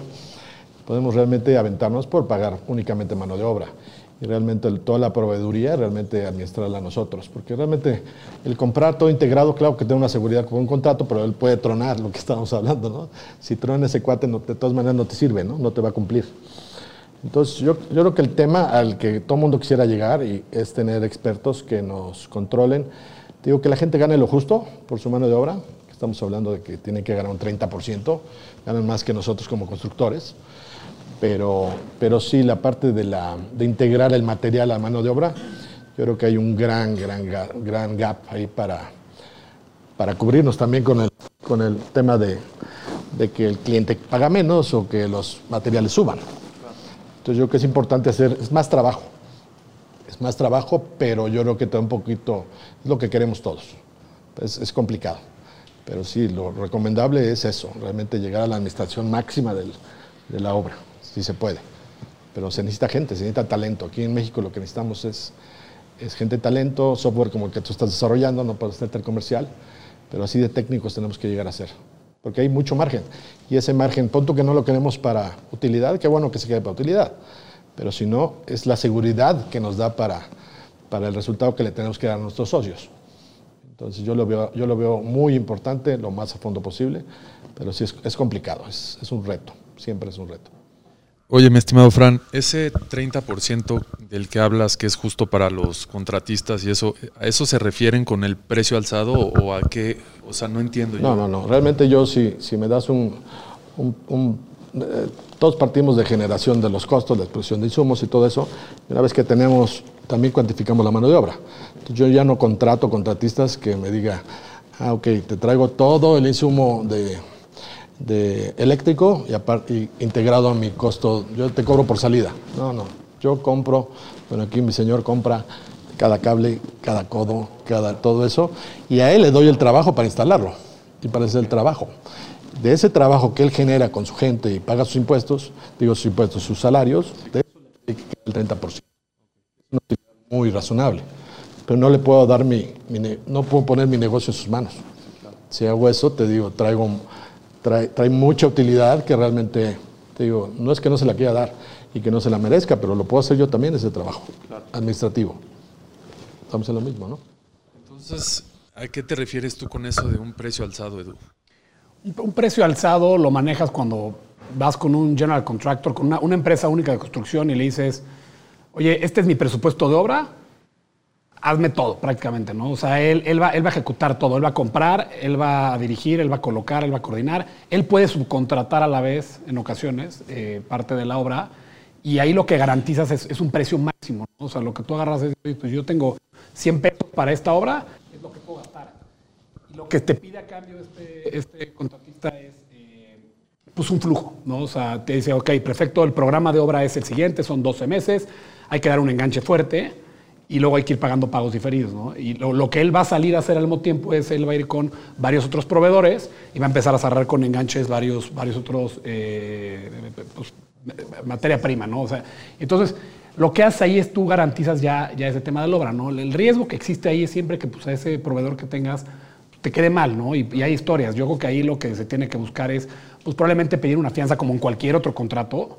podemos realmente aventarnos por pagar únicamente mano de obra. Y realmente toda la proveeduría, realmente administrarla nosotros. Porque realmente el comprar todo integrado, claro que tiene una seguridad con un contrato, pero él puede tronar lo que estamos hablando, ¿no? Si trona ese cuate, no, de todas maneras no te sirve, ¿no? No te va a cumplir. Entonces, yo, yo creo que el tema al que todo mundo quisiera llegar y es tener expertos que nos controlen. Digo, que la gente gane lo justo por su mano de obra. Estamos hablando de que tienen que ganar un 30%, ganan más que nosotros como constructores. Pero, pero sí, la parte de, la, de integrar el material a mano de obra, yo creo que hay un gran, gran, gran gap ahí para, para cubrirnos también con el, con el tema de, de que el cliente paga menos o que los materiales suban. Entonces yo creo que es importante hacer, es más trabajo, es más trabajo, pero yo creo que todo un poquito es lo que queremos todos. Es, complicado, pero sí, lo recomendable es eso, realmente llegar a la administración máxima de la obra, si se puede. Pero se necesita gente, se necesita talento. Aquí en México lo que necesitamos es, gente talento, software como el que tú estás desarrollando, no puedes ser comercial, pero así de técnicos tenemos que llegar a ser porque hay mucho margen. Y ese margen, punto que no lo queremos para utilidad, qué bueno que se quede para utilidad, pero si no, es la seguridad que nos da para, para el resultado que le tenemos que dar a nuestros socios. Entonces yo lo veo, yo lo veo muy importante, lo más a fondo posible, pero sí es, complicado, es un reto, siempre es un reto. Oye, mi estimado Fran, ese 30% del que hablas que es justo para los contratistas y eso, ¿a eso se refieren con el precio alzado o a qué? O sea, no entiendo yo. No, no, no. Realmente yo, si, si me das un... eh, todos partimos de generación de los costos, de exposición de insumos y todo eso. Una vez que tenemos, también cuantificamos la mano de obra. Yo ya no contrato contratistas que me diga, ah, ok, te traigo todo el insumo de de eléctrico y, aparte, y, integrado a mi costo, yo te cobro por salida. No, no, yo compro, bueno, aquí mi señor compra cada cable, cada codo, cada todo eso, y a él le doy el trabajo para instalarlo y para hacer el trabajo. De ese trabajo que él genera con su gente y paga sus impuestos, digo sus impuestos, sus salarios, de eso le el 30%. Es una muy razonable. Pero no le puedo dar mi, mi no puedo poner mi negocio en sus manos. Si hago eso, te digo, traigo, trae, trae mucha utilidad que realmente, te digo, no es que no se la quiera dar y que no se la merezca, pero lo puedo hacer yo también ese trabajo administrativo. Estamos en lo mismo, ¿no? Entonces, ¿a qué te refieres tú con eso de un precio alzado, Edu? Un, un precio alzado lo manejas cuando vas con un general contractor, con una, una empresa única de construcción y le dices, oye, este es mi presupuesto de obra, hazme todo prácticamente, ¿no? O sea, él, él, va, él va a ejecutar todo, él va a comprar, él va a dirigir, él va a colocar, él va a coordinar, él puede subcontratar a la vez, en ocasiones, eh, parte de la obra, y ahí lo que garantizas es, un precio máximo, ¿no? O sea, lo que tú agarras es, "Oye, pues yo tengo 100 pesos para esta obra, es lo que puedo gastar. Y lo que te pide a cambio este, este contratista es eh, pues un flujo, ¿no? O sea, te dice, ok, perfecto, el programa de obra es el siguiente, son 12 meses, hay que dar un enganche fuerte y luego hay que ir pagando pagos diferidos, ¿no? Y lo, lo que él va a salir a hacer al mismo tiempo es, él va a ir con varios otros proveedores y va a empezar a cerrar con enganches varios, varios otros, eh, pues, materia prima, ¿no? O sea, entonces, lo que haces ahí es tú garantizas ya, ya ese tema de la obra, ¿no? El riesgo que existe ahí es siempre que pues, a ese proveedor que tengas te quede mal, ¿no? Y, y hay historias. Yo creo que ahí lo que se tiene que buscar es, pues probablemente pedir una fianza como en cualquier otro contrato,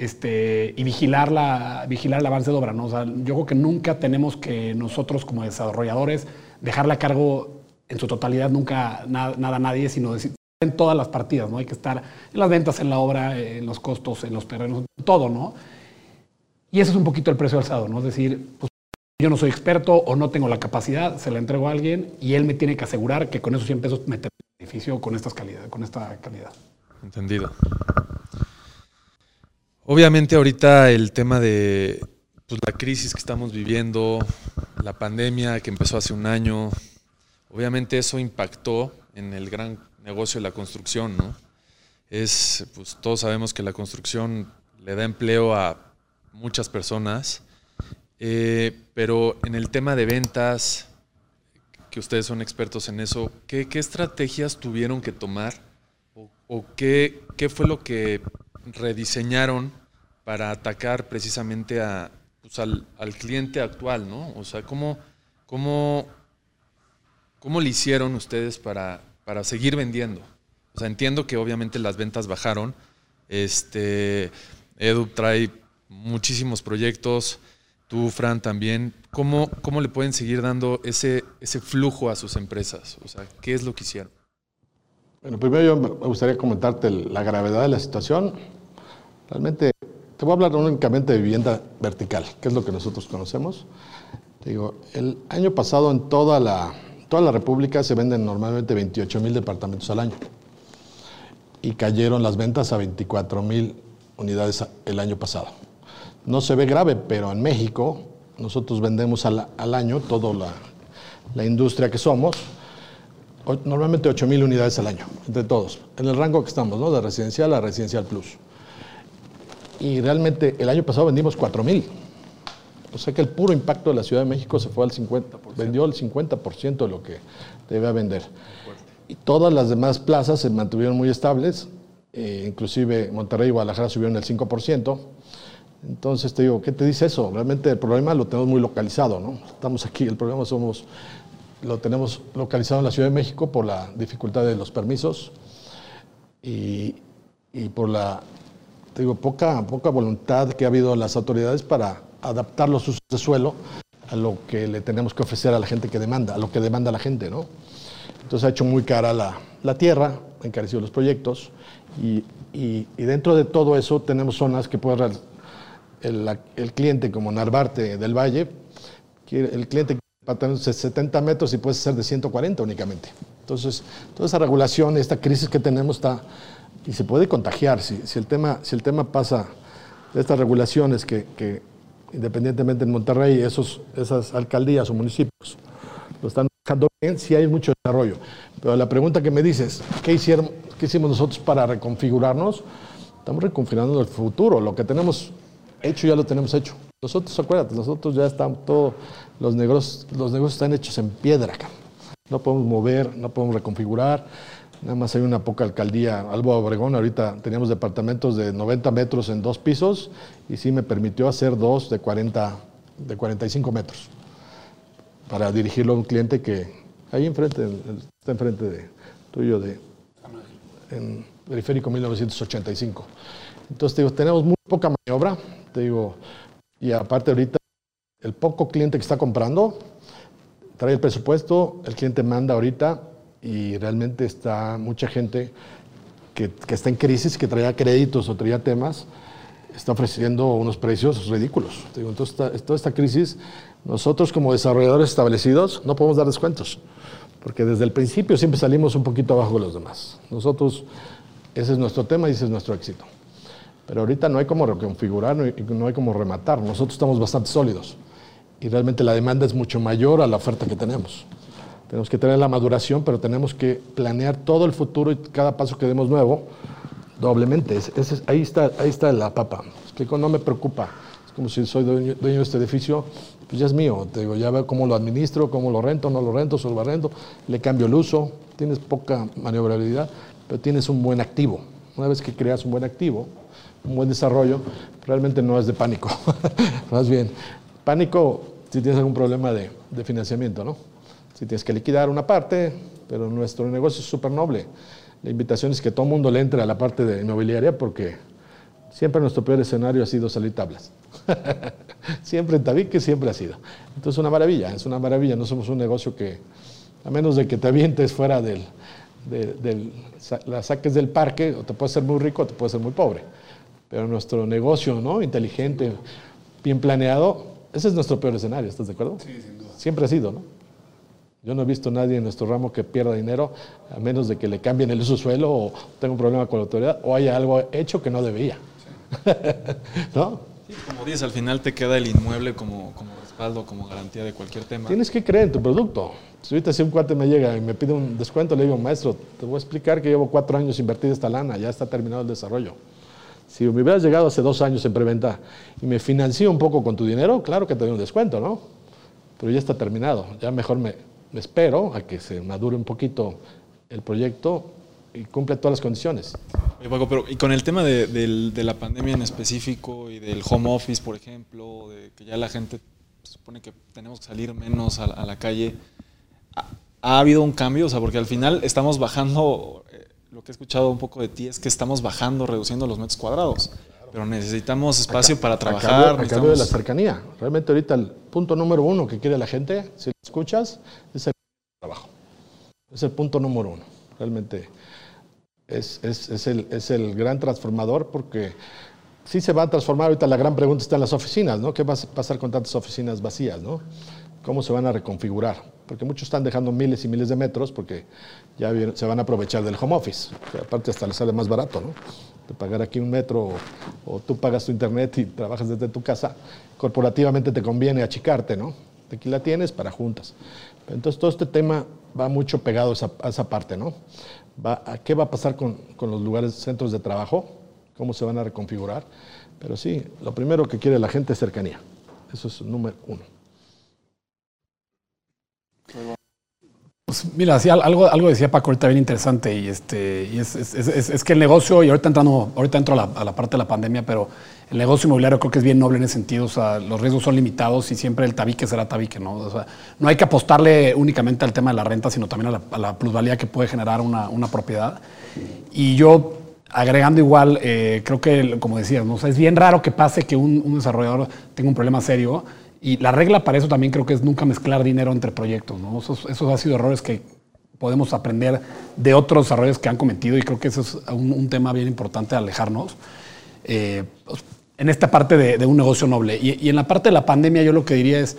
este, y vigilar, la, vigilar el avance de obra. ¿no? O sea, yo creo que nunca tenemos que nosotros como desarrolladores dejarle a cargo en su totalidad nunca nada, nada a nadie, sino decir, en todas las partidas, ¿no? Hay que estar en las ventas, en la obra, en los costos, en los terrenos, todo, ¿no? Y ese es un poquito el precio alzado, ¿no? Es decir, pues, yo no soy experto o no tengo la capacidad, se la entrego a alguien y él me tiene que asegurar que con esos 100 pesos me edificio con, estas calidad, con esta calidad. Entendido. Obviamente ahorita el tema de pues, la crisis que estamos viviendo, la pandemia que empezó hace un año, obviamente eso impactó en el gran negocio de la construcción, ¿no? Es, pues todos sabemos que la construcción le da empleo a muchas personas, eh, pero en el tema de ventas, que ustedes son expertos en eso, ¿qué, qué estrategias tuvieron que tomar o, o qué, qué fue lo que rediseñaron para atacar precisamente a, pues al, cliente actual, ¿no? O sea, ¿cómo, cómo, cómo le hicieron ustedes para, para seguir vendiendo? O sea, entiendo que obviamente las ventas bajaron. Este, Edu trae muchísimos proyectos, tú, Fran, también. ¿Cómo, cómo le pueden seguir dando ese, ese flujo a sus empresas? O sea, ¿qué es lo que hicieron? Bueno, primero yo me gustaría comentarte la gravedad de la situación. Realmente te voy a hablar únicamente de vivienda vertical, que es lo que nosotros conocemos. Digo, el año pasado en toda la, toda la República se venden normalmente 28 mil departamentos al año. Y cayeron las ventas a 24 mil unidades el año pasado. No se ve grave, pero en México nosotros vendemos al, al año, toda la, la industria que somos, normalmente 8 mil unidades al año, entre todos, en el rango que estamos, ¿no? de residencial a residencial plus y realmente el año pasado vendimos 4 mil. O sea que el puro impacto de la Ciudad de México se fue al 50%, vendió el 50% de lo que debía vender. Y todas las demás plazas se mantuvieron muy estables, eh, inclusive Monterrey y Guadalajara subieron el 5%. Entonces te digo, ¿qué te dice eso? Realmente el problema lo tenemos muy localizado, ¿no? Estamos aquí, el problema somos, lo tenemos localizado en la Ciudad de México por la dificultad de los permisos y, y por la te digo, poca, poca voluntad que ha habido las autoridades para adaptar los usos de suelo a lo que le tenemos que ofrecer a la gente que demanda, a lo que demanda la gente, ¿no? Entonces ha hecho muy cara la, la tierra, ha encarecido los proyectos y, y, y, dentro de todo eso tenemos zonas que puede el, el cliente como Narvarte del Valle, el cliente va a tener 70 metros y puede ser de 140 únicamente. Entonces, toda esa regulación, esta crisis que tenemos está y se puede contagiar. Si, si, el, tema, si el tema pasa de estas regulaciones que, que independientemente en Monterrey, esos, esas alcaldías o municipios lo están buscando bien, sí hay mucho desarrollo. Pero la pregunta que me dices, ¿qué, hicieron, qué hicimos nosotros para reconfigurarnos? Estamos reconfigurando el futuro. Lo que tenemos hecho ya lo tenemos hecho. Nosotros, acuérdate, nosotros ya estamos todos, los negocios, los negocios están hechos en piedra, no podemos mover, no podemos reconfigurar, nada más hay una poca alcaldía, Albo Obregón, ahorita teníamos departamentos de 90 metros en dos pisos y sí me permitió hacer dos de 40, de 45 metros para dirigirlo a un cliente que ahí enfrente, está enfrente tuyo de en Periférico 1985. Entonces, digo, tenemos muy poca maniobra, te digo, y aparte ahorita el poco cliente que está comprando trae el presupuesto, el cliente manda ahorita y realmente está mucha gente que, que está en crisis, que traía créditos o traía temas, está ofreciendo unos precios ridículos. Entonces, toda esta crisis, nosotros como desarrolladores establecidos no podemos dar descuentos, porque desde el principio siempre salimos un poquito abajo de los demás. Nosotros, ese es nuestro tema y ese es nuestro éxito. Pero ahorita no hay como reconfigurar, no hay como rematar. Nosotros estamos bastante sólidos y realmente la demanda es mucho mayor a la oferta que tenemos. Tenemos que tener la maduración, pero tenemos que planear todo el futuro y cada paso que demos nuevo doblemente. Ahí, está, ahí está la papa. Que no me preocupa. Es como si soy dueño, de este edificio, pues ya es mío. Te digo, ya veo cómo lo administro, cómo lo rento, no lo rento, solo lo rento, le cambio el uso. Tienes poca maniobrabilidad, pero tienes un buen activo. Una vez que creas un buen activo, un buen desarrollo, realmente no es de pánico. Más bien, pánico si tienes algún problema de, financiamiento, ¿no? Si tienes que liquidar una parte, pero nuestro negocio es súper noble. La invitación es que todo el mundo le entre a la parte de inmobiliaria porque siempre nuestro peor escenario ha sido salir tablas. siempre en tabique, siempre ha sido. Entonces es una maravilla, es una maravilla. No somos un negocio que, a menos de que te avientes fuera del, de, del, la saques del parque, o te puedes ser muy rico o te puedes ser muy pobre. Pero nuestro negocio, ¿no? Inteligente, bien planeado, ese es nuestro peor escenario, ¿estás de acuerdo? Sí, sin duda. Siempre ha sido, ¿no? Yo no he visto a nadie en nuestro ramo que pierda dinero, a menos de que le cambien el uso suelo o tenga un problema con la autoridad o haya algo hecho que no debía. Sí. ¿No? Sí, como dices, al final te queda el inmueble como, como respaldo, como garantía de cualquier tema. Tienes que creer en tu producto. Si ahorita si un cuate me llega y me pide un descuento, le digo, maestro, te voy a explicar que llevo cuatro años invertido esta lana, ya está terminado el desarrollo. Si me hubieras llegado hace dos años en preventa y me financié un poco con tu dinero, claro que te doy un descuento, ¿no? Pero ya está terminado. Ya mejor me, espero a que se madure un poquito el proyecto y cumple todas las condiciones. Oye, Paco, pero y con el tema de, la pandemia en específico y del home office, por ejemplo, de que ya la gente supone que tenemos que salir menos a, la calle, ¿ha, ¿ha, habido un cambio? O sea, porque al final estamos bajando, eh, lo que he escuchado un poco de ti es que estamos bajando, reduciendo los metros cuadrados. Pero necesitamos espacio para trabajar. A cambio, necesitamos... a cambio de la cercanía. Realmente ahorita el punto número uno que quiere la gente, si lo escuchas, es el trabajo. Es el punto número uno. Realmente es, es, es, el, es el gran transformador porque sí se va a transformar. Ahorita la gran pregunta está en las oficinas, ¿no? ¿Qué va a pasar con tantas oficinas vacías, ¿no? ¿Cómo se van a reconfigurar? Porque muchos están dejando miles y miles de metros porque ya se van a aprovechar del home office. Que aparte hasta les sale más barato, ¿no? Pagar aquí un metro o, o, tú pagas tu internet y trabajas desde tu casa, corporativamente te conviene achicarte, ¿no? Aquí la tienes para juntas. Entonces todo este tema va mucho pegado a esa, a esa parte, ¿no? Va, ¿a ¿Qué va a pasar con, con los lugares, centros de trabajo? ¿Cómo se van a reconfigurar? Pero sí, lo primero que quiere la gente es cercanía. Eso es número uno. Pues mira, algo, algo decía Paco ahorita bien interesante y, este, es, que el negocio, y ahorita entrando, ahorita entro a la, parte de la pandemia, pero el negocio inmobiliario creo que es bien noble en ese sentido, los riesgos son limitados y siempre el tabique será tabique, ¿no? No hay que apostarle únicamente al tema de la renta, sino también a la, a plusvalía que puede generar una, una, propiedad. Y yo, agregando igual, eh, creo que, como decías, es bien raro que pase que un desarrollador tenga un problema serio y la regla para eso también creo que es nunca mezclar dinero entre proyectos. Esos, esos han sido errores que podemos aprender de otros errores que han cometido y creo que eso es un, tema bien importante alejarnos. Eh, pues, en esta parte de, de un negocio noble. Y, y, en la parte de la pandemia yo lo que diría es,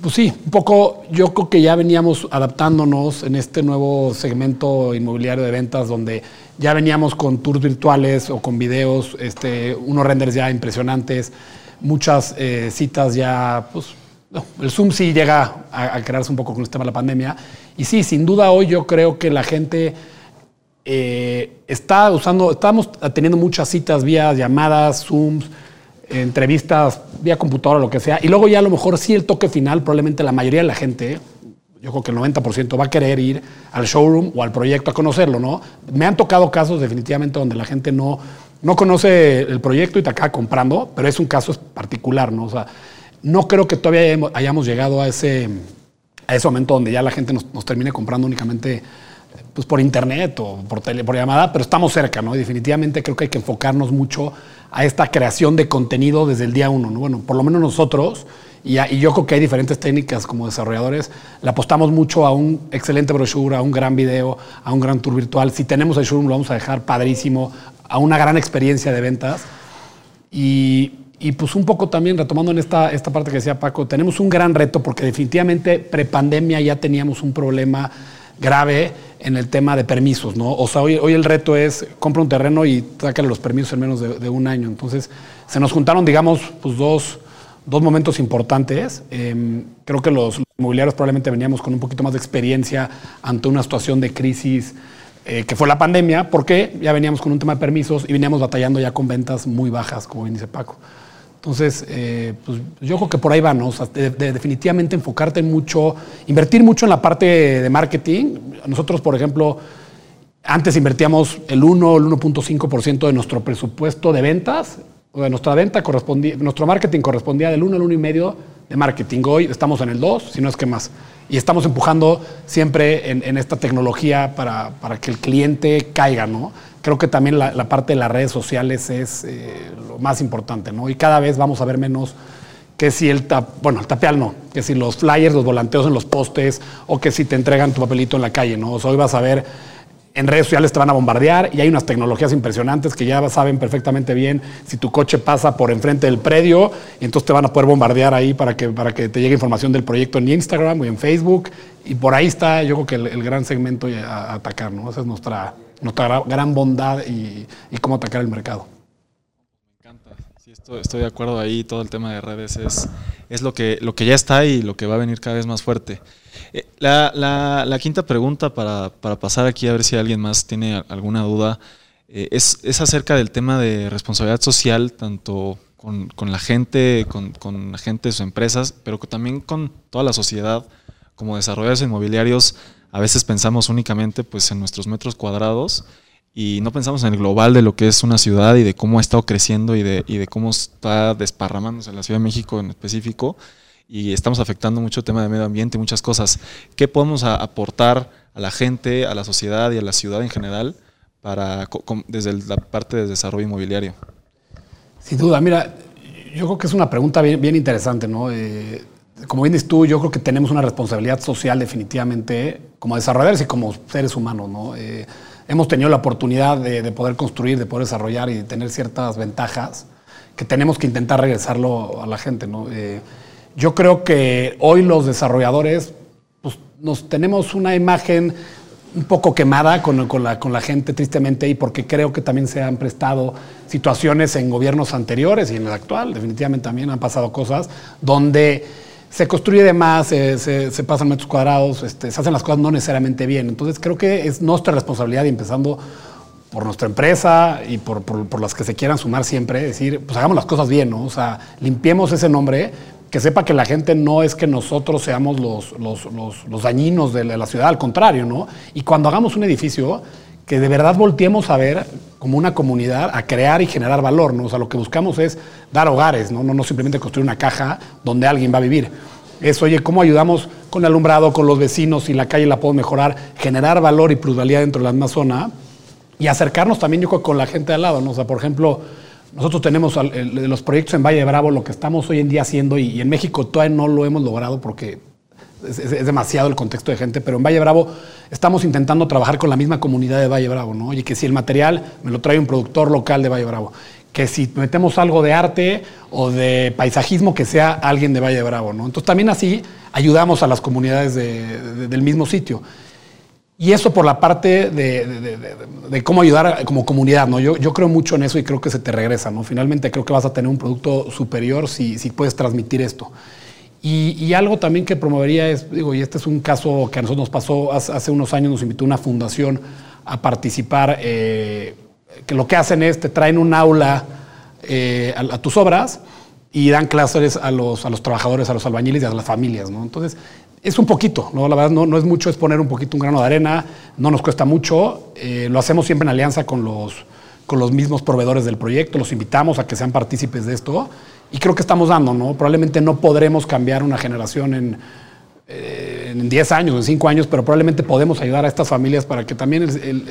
pues sí, un poco, yo creo que ya veníamos adaptándonos en este nuevo segmento inmobiliario de ventas donde ya veníamos con tours virtuales o con videos, este, unos renders ya impresionantes muchas eh, citas ya, pues, el Zoom sí llega a, a, crearse un poco con el tema de la pandemia. Y sí, sin duda hoy yo creo que la gente eh, está usando, estamos teniendo muchas citas vía llamadas, Zooms, entrevistas vía computadora, lo que sea, y luego ya a lo mejor sí el toque final, probablemente la mayoría de la gente, yo creo que el 90% va a querer ir al showroom o al proyecto a conocerlo, ¿no? Me han tocado casos definitivamente donde la gente no, no conoce el proyecto y te acaba comprando, pero es un caso particular, ¿no? O sea, no creo que todavía hayamos llegado a ese, a ese momento donde ya la gente nos, nos termine comprando únicamente pues, por internet o por, tele, por llamada, pero estamos cerca, ¿no? Y definitivamente creo que hay que enfocarnos mucho a esta creación de contenido desde el día uno, ¿no? Bueno, por lo menos nosotros, y, y, yo creo que hay diferentes técnicas como desarrolladores, le apostamos mucho a un excelente brochure, a un gran video, a un gran tour virtual. Si tenemos el showroom, lo vamos a dejar padrísimo, a una gran experiencia de ventas. Y, y pues un poco también retomando en esta, esta parte que decía Paco, tenemos un gran reto porque definitivamente prepandemia ya teníamos un problema grave en el tema de permisos, ¿no? O sea, hoy, hoy el reto es compra un terreno y sácale los permisos en menos de, un año. Entonces, se nos juntaron, digamos, pues dos, dos momentos importantes. Eh, creo que los, inmobiliarios probablemente veníamos con un poquito más de experiencia ante una situación de crisis eh, que fue la pandemia, porque ya veníamos con un tema de permisos y veníamos batallando ya con ventas muy bajas, como bien dice Paco. Entonces, eh, pues yo creo que por ahí va, ¿no? O sea, de, de, definitivamente enfocarte mucho, invertir mucho en la parte de marketing. Nosotros, por ejemplo, antes invertíamos el 1 o el 1.5% de nuestro presupuesto de ventas, nuestra venta correspondía, nuestro marketing correspondía del 1 al 1,5 de marketing. Hoy estamos en el 2, si no es que más. Y estamos empujando siempre en, esta tecnología para, para, que el cliente caiga, ¿no? Creo que también la, la parte de las redes sociales es eh, lo más importante, ¿no? Y cada vez vamos a ver menos que si el tap, bueno, el tapeal no, que si los flyers, los volanteos en los postes, o que si te entregan tu papelito en la calle, ¿no? O sea, hoy vas a ver en redes sociales te van a bombardear y hay unas tecnologías impresionantes que ya saben perfectamente bien si tu coche pasa por enfrente del predio entonces te van a poder bombardear ahí para que, para que te llegue información del proyecto en Instagram o en Facebook y por ahí está yo creo que el, gran segmento a, atacar, ¿no? Esa es nuestra, nuestra gran bondad y, cómo atacar el mercado. Me encanta, estoy, estoy, de acuerdo ahí, todo el tema de redes es, es lo, que, lo que ya está y lo que va a venir cada vez más fuerte. Eh, la, la, la, quinta pregunta para, para, pasar aquí a ver si alguien más tiene alguna duda eh, es, acerca del tema de responsabilidad social, tanto con, la gente, con, con, la gente de sus empresas, pero también con toda la sociedad. Como desarrolladores inmobiliarios, a veces pensamos únicamente pues, en nuestros metros cuadrados y no pensamos en el global de lo que es una ciudad y de cómo ha estado creciendo y de, y de cómo está desparramándose la Ciudad de México en específico y estamos afectando mucho el tema de medio ambiente muchas cosas. ¿Qué podemos aportar a la gente, a la sociedad y a la ciudad en general para, desde la parte de desarrollo inmobiliario? Sin duda, mira, yo creo que es una pregunta bien, bien interesante, ¿no? Eh, como bien dices tú, yo creo que tenemos una responsabilidad social definitivamente como desarrolladores y como seres humanos, ¿no? Eh, hemos tenido la oportunidad de, de, poder construir, de poder desarrollar y de tener ciertas ventajas que tenemos que intentar regresarlo a la gente, ¿no? Eh, yo creo que hoy los desarrolladores pues, nos tenemos una imagen un poco quemada con, la, gente, tristemente, y porque creo que también se han prestado situaciones en gobiernos anteriores y en el actual, definitivamente también han pasado cosas, donde se construye de más, se, pasan metros cuadrados, este, se hacen las cosas no necesariamente bien. Entonces creo que es nuestra responsabilidad, empezando por nuestra empresa y por, las que se quieran sumar siempre, decir, pues hagamos las cosas bien, ¿no? O sea, limpiemos ese nombre, que sepa que la gente no es que nosotros seamos los, los, los, dañinos de la ciudad, al contrario, ¿no? Y cuando hagamos un edificio, que de verdad volteemos a ver como una comunidad, a crear y generar valor, ¿no? O sea, lo que buscamos es dar hogares, ¿no? No, no simplemente construir una caja donde alguien va a vivir. Es, oye, ¿cómo ayudamos con el alumbrado, con los vecinos, si la calle la puedo mejorar, generar valor y plusvalía dentro de la zona y acercarnos también, yo creo, con la gente de al lado, ¿no? O sea, por ejemplo, nosotros tenemos los proyectos en Valle Bravo, lo que estamos hoy en día haciendo, y, en México todavía no lo hemos logrado porque es, demasiado el contexto de gente, pero en Valle Bravo estamos intentando trabajar con la misma comunidad de Valle Bravo, ¿no? Oye, que si el material me lo trae un productor local de Valle Bravo, que si metemos algo de arte o de paisajismo, que sea alguien de Valle Bravo, ¿no? Entonces también así ayudamos a las comunidades de, de, del mismo sitio. Y eso por la parte de, de, de, de, cómo ayudar como comunidad, ¿no? Yo, yo creo mucho en eso y creo que se te regresa, ¿no? Finalmente creo que vas a tener un producto superior si, si puedes transmitir esto. Y, y, algo también que promovería es, digo, y este es un caso que a nosotros nos pasó hace, unos años, nos invitó una fundación a participar, eh, que lo que hacen es, te traen un aula eh, a, tus obras y dan clases a los, a los trabajadores, a los albañiles y a las familias. ¿no? Entonces, es un poquito, ¿no? la verdad no, no, es mucho, es poner un poquito un grano de arena, no nos cuesta mucho, eh, lo hacemos siempre en alianza con los, con los mismos proveedores del proyecto, los invitamos a que sean partícipes de esto y creo que estamos dando, ¿no? Probablemente no podremos cambiar una generación en eh, en 10 años, en 5 años, pero probablemente podemos ayudar a estas familias para que también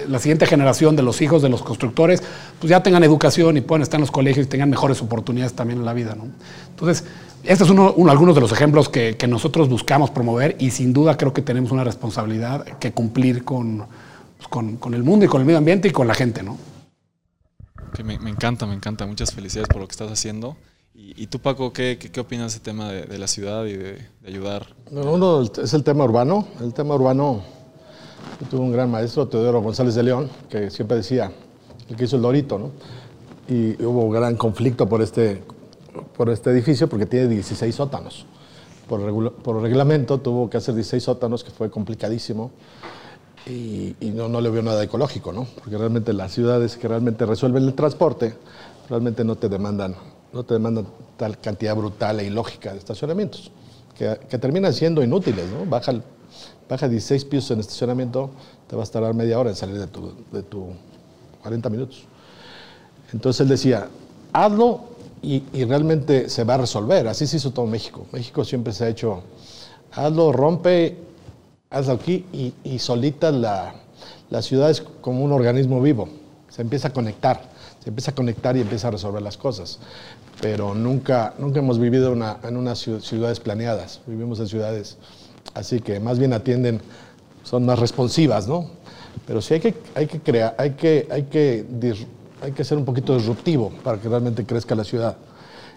la siguiente generación de los hijos de los constructores pues ya tengan educación y puedan estar en los colegios y tengan mejores oportunidades también en la vida. ¿no? Entonces, este es uno, algunos de los ejemplos que, nosotros buscamos promover y sin duda creo que tenemos una responsabilidad que cumplir con, pues, con, el mundo y con el medio ambiente y con la gente. ¿no? me, me encanta, me encanta. Muchas felicidades por lo que estás haciendo. ¿Y, tú, Paco, qué, qué, opinas de ese tema de, la ciudad y de, ayudar? uno es el tema urbano. El tema urbano, yo tuve un gran maestro, Teodoro González de León, que siempre decía, el que hizo el Dorito, ¿no? Y hubo un gran conflicto por este, por este edificio porque tiene 16 sótanos. Por, por reglamento tuvo que hacer 16 sótanos, que fue complicadísimo. Y, y, no, no le vio nada ecológico, ¿no? Porque realmente las ciudades que realmente resuelven el transporte, realmente no te demandan no te demandan tal cantidad brutal e ilógica de estacionamientos, que, terminan siendo inútiles, ¿no? Baja, baja 16 pisos en estacionamiento, te va a tardar media hora en salir de tu, de tu 40 minutos. Entonces él decía, hazlo y, realmente se va a resolver. Así se hizo todo México. México siempre se ha hecho, hazlo, rompe, hazlo aquí y, y solita la, la ciudad es como un organismo vivo, se empieza a conectar se empieza a conectar y empieza a resolver las cosas. Pero nunca, nunca hemos vivido en unas ciudades planeadas, vivimos en ciudades así que más bien atienden, son más responsivas, ¿no? Pero sí hay que, hay que crear, hay que, hay que, hay que ser un poquito disruptivo para que realmente crezca la ciudad.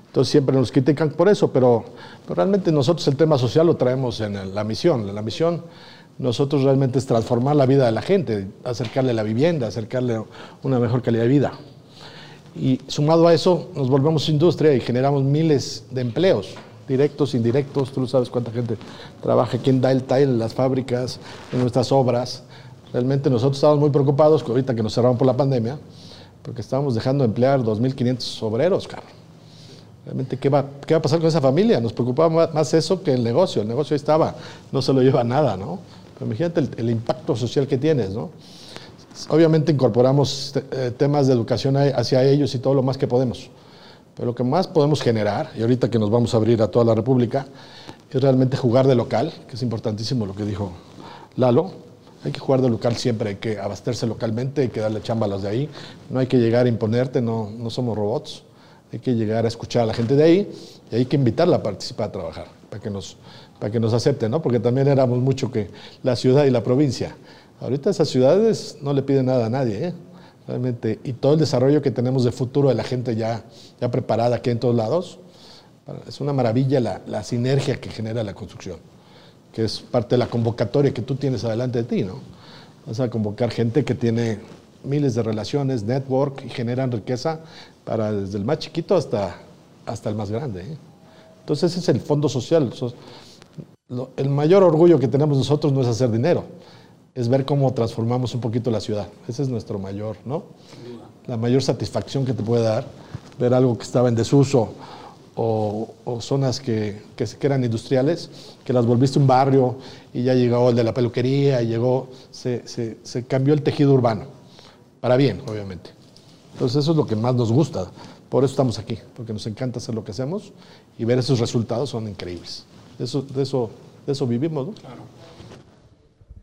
Entonces siempre nos critican por eso, pero, realmente nosotros el tema social lo traemos en la misión. La misión nosotros realmente es transformar la vida de la gente, acercarle la vivienda, acercarle una mejor calidad de vida. Y sumado a eso, nos volvemos industria y generamos miles de empleos, directos, indirectos. Tú sabes cuánta gente trabaja aquí en Delta, en las fábricas, en nuestras obras. Realmente nosotros estábamos muy preocupados, ahorita que nos cerraron por la pandemia, porque estábamos dejando de emplear 2.500 obreros, cabrón. Realmente, ¿qué va, ¿qué va a pasar con esa familia? Nos preocupaba más eso que el negocio. El negocio ahí estaba, no se lo lleva nada, ¿no? Pero imagínate el, impacto social que tienes, ¿no? Obviamente incorporamos eh, temas de educación hacia ellos y todo lo más que podemos. Pero lo que más podemos generar, y ahorita que nos vamos a abrir a toda la República, es realmente jugar de local, que es importantísimo lo que dijo Lalo. Hay que jugar de local siempre, hay que abastecerse localmente, hay que darle chamba a de ahí. No hay que llegar a imponerte, no, no somos robots. Hay que llegar a escuchar a la gente de ahí y hay que invitarla a participar, a trabajar, para que nos, para que nos acepten, ¿no? Porque también éramos mucho que la ciudad y la provincia. Ahorita esas ciudades no le piden nada a nadie, ¿eh? realmente. Y todo el desarrollo que tenemos de futuro de la gente ya, ya preparada aquí en todos lados, es una maravilla la, la, sinergia que genera la construcción, que es parte de la convocatoria que tú tienes adelante de ti, ¿no? Vas a convocar gente que tiene miles de relaciones, network y generan riqueza para desde el más chiquito hasta, hasta el más grande. ¿eh? Entonces ese es el fondo social. El mayor orgullo que tenemos nosotros no es hacer dinero, es ver cómo transformamos un poquito la ciudad. Ese es nuestro mayor, ¿no? La mayor satisfacción que te puede dar, ver algo que estaba en desuso o, zonas que, que, eran industriales, que las volviste un barrio y ya llegó el de la peluquería y llegó, se, se, cambió el tejido urbano, para bien, obviamente. Entonces eso es lo que más nos gusta, por eso estamos aquí, porque nos encanta hacer lo que hacemos y ver esos resultados son increíbles. De eso, de eso, de eso vivimos, ¿no? Claro.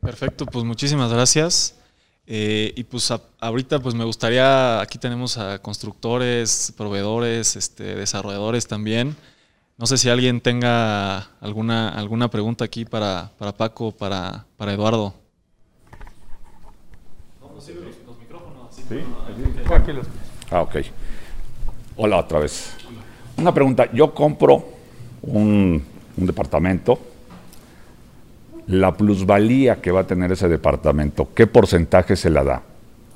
Perfecto, pues muchísimas gracias. Eh, y pues ahorita pues me gustaría, aquí tenemos a constructores, proveedores, este, desarrolladores también. No sé si alguien tenga alguna, alguna pregunta aquí para, para Paco, para, para Eduardo. Sí, Ah, ok. Hola otra vez. Una pregunta. Yo compro un, un departamento la plusvalía que va a tener ese departamento, ¿qué porcentaje se la da?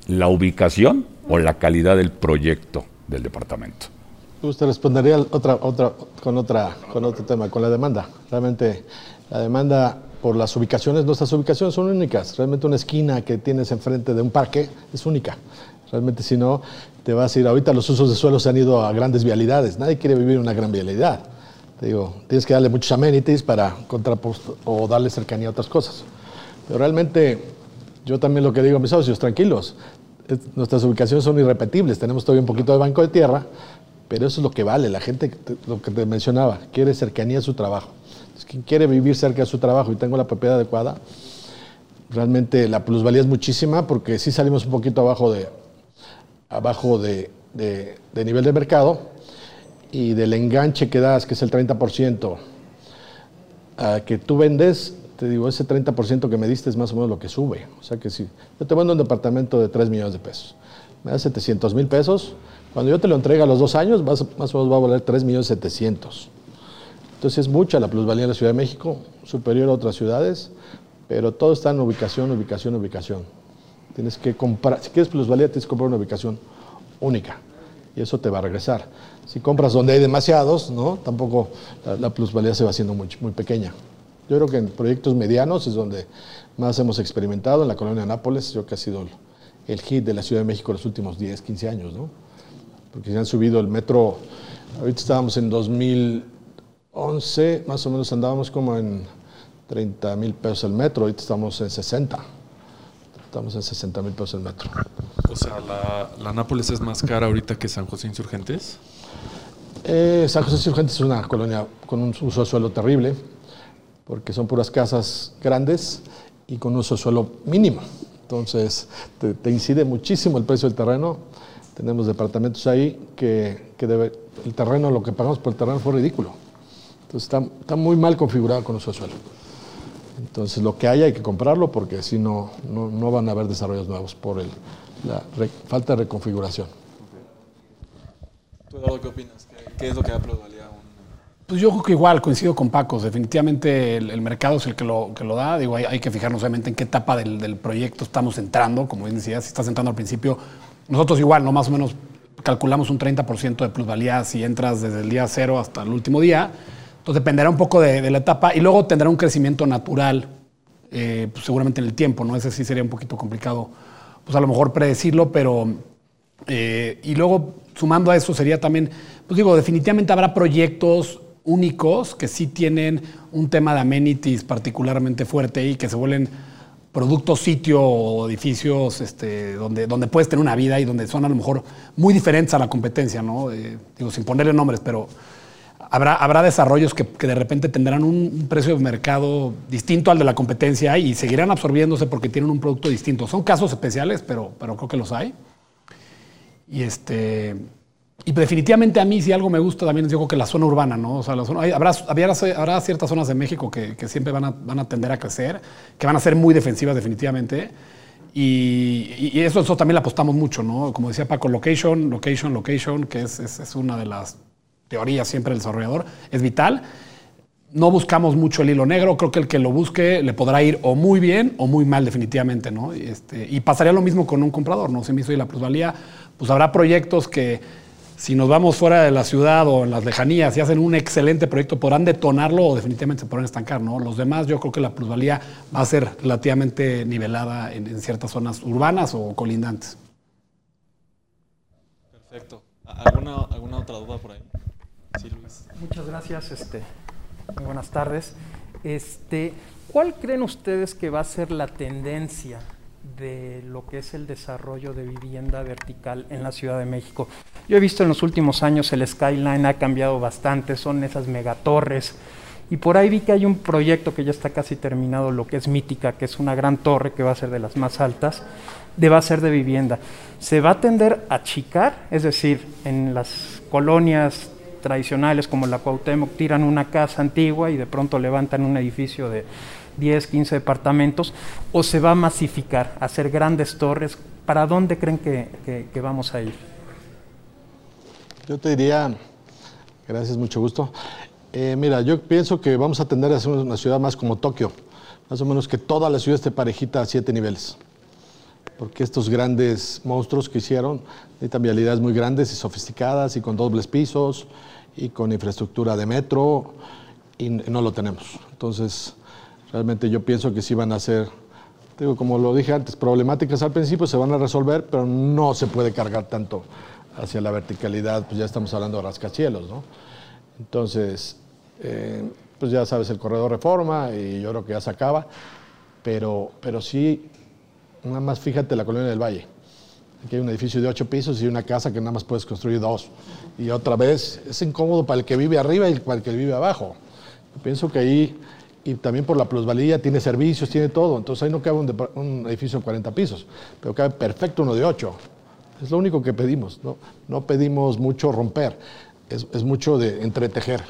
¿La ubicación o la calidad del proyecto del departamento? Usted respondería otra, otra, con, otra, con otro tema, con la demanda. Realmente la demanda por las ubicaciones, nuestras ubicaciones son únicas. Realmente una esquina que tienes enfrente de un parque es única. Realmente si no, te vas a ir. Ahorita los usos de suelo se han ido a grandes vialidades. Nadie quiere vivir en una gran vialidad. Te digo, tienes que darle muchos amenities para contraposto o darle cercanía a otras cosas. Pero realmente, yo también lo que digo a mis socios, tranquilos, nuestras ubicaciones son irrepetibles. Tenemos todavía un poquito de banco de tierra, pero eso es lo que vale. La gente, lo que te mencionaba, quiere cercanía a su trabajo. Es quien quiere vivir cerca de su trabajo y tengo la propiedad adecuada, realmente la plusvalía es muchísima porque sí salimos un poquito abajo de, abajo de, de nivel de mercado y del enganche que das, que es el 30%, a que tú vendes, te digo, ese 30% que me diste es más o menos lo que sube. O sea que si yo te vendo un departamento de 3 millones de pesos, me das 700 mil pesos, cuando yo te lo entregue a los dos años, más, o menos va a valer 3 millones 700. Entonces es mucha la plusvalía en la Ciudad de México, superior a otras ciudades, pero todo está en ubicación, ubicación, ubicación. Tienes que comprar, si quieres plusvalía, tienes que comprar una ubicación única y eso te va a regresar. Si compras donde hay demasiados, ¿no? tampoco la, plusvalía se va haciendo muy, muy, pequeña. Yo creo que en proyectos medianos es donde más hemos experimentado, en la colonia de Nápoles, yo creo que ha sido el, hit de la Ciudad de México los últimos 10, 15 años, ¿no? porque se han subido el metro, ahorita estábamos en 2011, más o menos andábamos como en 30 mil pesos el metro, ahorita estamos en 60, estamos en 60 mil pesos el metro. O sea, la, Nápoles es más cara ahorita que San José Insurgentes. Eh, San José Insurgentes es una colonia con un uso de suelo terrible, porque son puras casas grandes y con un uso de suelo mínimo. Entonces, te, incide muchísimo el precio del terreno. Tenemos departamentos ahí que, debe, el terreno, lo que pagamos por el terreno fue ridículo. Entonces, está, está muy mal configurado con uso de suelo. Entonces, lo que hay hay que comprarlo porque si no, no van a haber desarrollos nuevos por el, la falta de reconfiguración. ¿Tú, qué opinas? ¿Qué, es lo que da plusvalía? Pues yo creo que igual, coincido con Paco. Definitivamente el, mercado es el que lo, que lo da. Digo, hay, que fijarnos obviamente en qué etapa del, proyecto estamos entrando. Como bien decía, si estás entrando al principio, nosotros igual, ¿no? Más o menos calculamos un 30% de plusvalía si entras desde el día cero hasta el último día. Entonces dependerá un poco de, la etapa y luego tendrá un crecimiento natural, eh, pues seguramente en el tiempo, ¿no? Ese sí sería un poquito complicado pues a lo mejor predecirlo, pero... Eh, y luego, sumando a eso, sería también, pues digo, definitivamente habrá proyectos únicos que sí tienen un tema de amenities particularmente fuerte y que se vuelven productos, sitio o edificios este, donde, donde puedes tener una vida y donde son a lo mejor muy diferentes a la competencia, ¿no? Eh, digo, sin ponerle nombres, pero habrá, habrá desarrollos que, de repente tendrán un, precio de mercado distinto al de la competencia y seguirán absorbiéndose porque tienen un producto distinto. Son casos especiales, pero, pero creo que los hay. Y este. Y definitivamente a mí si algo me gusta también yo creo que la zona urbana, ¿no? O sea, habrá, habrá, ciertas zonas de México que, siempre van a, van a, tender a crecer, que van a ser muy defensivas definitivamente. Y, eso, eso también le apostamos mucho, ¿no? Como decía Paco, location, location, location, que es, es una de las teoría siempre el desarrollador, es vital. No buscamos mucho el hilo negro, creo que el que lo busque le podrá ir o muy bien o muy mal definitivamente, ¿no? Este, y pasaría lo mismo con un comprador, ¿no? Se me hizo y la plusvalía, pues habrá proyectos que si nos vamos fuera de la ciudad o en las lejanías y hacen un excelente proyecto, podrán detonarlo o definitivamente se podrán estancar, ¿no? Los demás yo creo que la plusvalía va a ser relativamente nivelada en, en ciertas zonas urbanas o colindantes. Perfecto. ¿Alguna, ¿Alguna otra duda por ahí? Muchas gracias, este, muy buenas tardes. Este, ¿Cuál creen ustedes que va a ser la tendencia de lo que es el desarrollo de vivienda vertical en la Ciudad de México? Yo he visto en los últimos años el skyline ha cambiado bastante, son esas megatorres. Y por ahí vi que hay un proyecto que ya está casi terminado, lo que es Mítica, que es una gran torre que va a ser de las más altas, de va a ser de vivienda. Se va a tender a achicar, es decir, en las colonias tradicionales como la Cuauhtémoc tiran una casa antigua y de pronto levantan un edificio de 10, 15 departamentos, o se va a masificar, a hacer grandes torres. ¿Para dónde creen que, vamos a ir? Yo te diría, gracias, mucho gusto. Eh, mira, yo pienso que vamos a tender a ser una ciudad más como Tokio, más o menos que toda la ciudad esté parejita a siete niveles. Porque estos grandes monstruos que hicieron necesitan vialidades muy grandes y sofisticadas y con dobles pisos y con infraestructura de metro y no lo tenemos. Entonces, realmente yo pienso que sí van a ser Digo, como lo dije antes, problemáticas al principio se van a resolver, pero no se puede cargar tanto hacia la verticalidad, pues ya estamos hablando de rascacielos, ¿no? Entonces, eh, pues ya sabes, el corredor reforma y yo creo que ya se acaba, pero, pero sí, nada más fíjate la colonia del Valle. Aquí hay un edificio de ocho pisos y una casa que nada más puedes construir dos. Y otra vez, es incómodo para el que vive arriba y para el que vive abajo. pienso que ahí, y también por la plusvalía, tiene servicios, tiene todo. Entonces ahí no cabe un, un edificio de 40 pisos, pero cabe perfecto uno de ocho. Es lo único que pedimos, no, no pedimos mucho romper, es, es mucho de entretejer.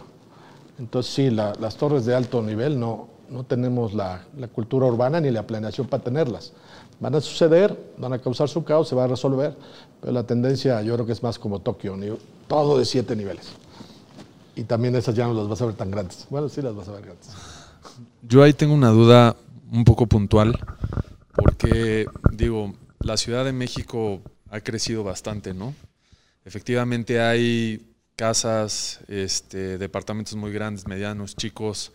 Entonces sí, la, las torres de alto nivel no, no tenemos la, la, cultura urbana ni la planeación para tenerlas. Van a suceder, van a causar su caos, se va a resolver, pero la tendencia yo creo que es más como Tokio, todo de siete niveles. Y también esas ya no las vas a ver tan grandes. Bueno, sí las vas a ver grandes. Yo ahí tengo una duda un poco puntual, porque digo, la Ciudad de México ha crecido bastante, ¿no? Efectivamente hay casas, este, departamentos muy grandes, medianos, chicos,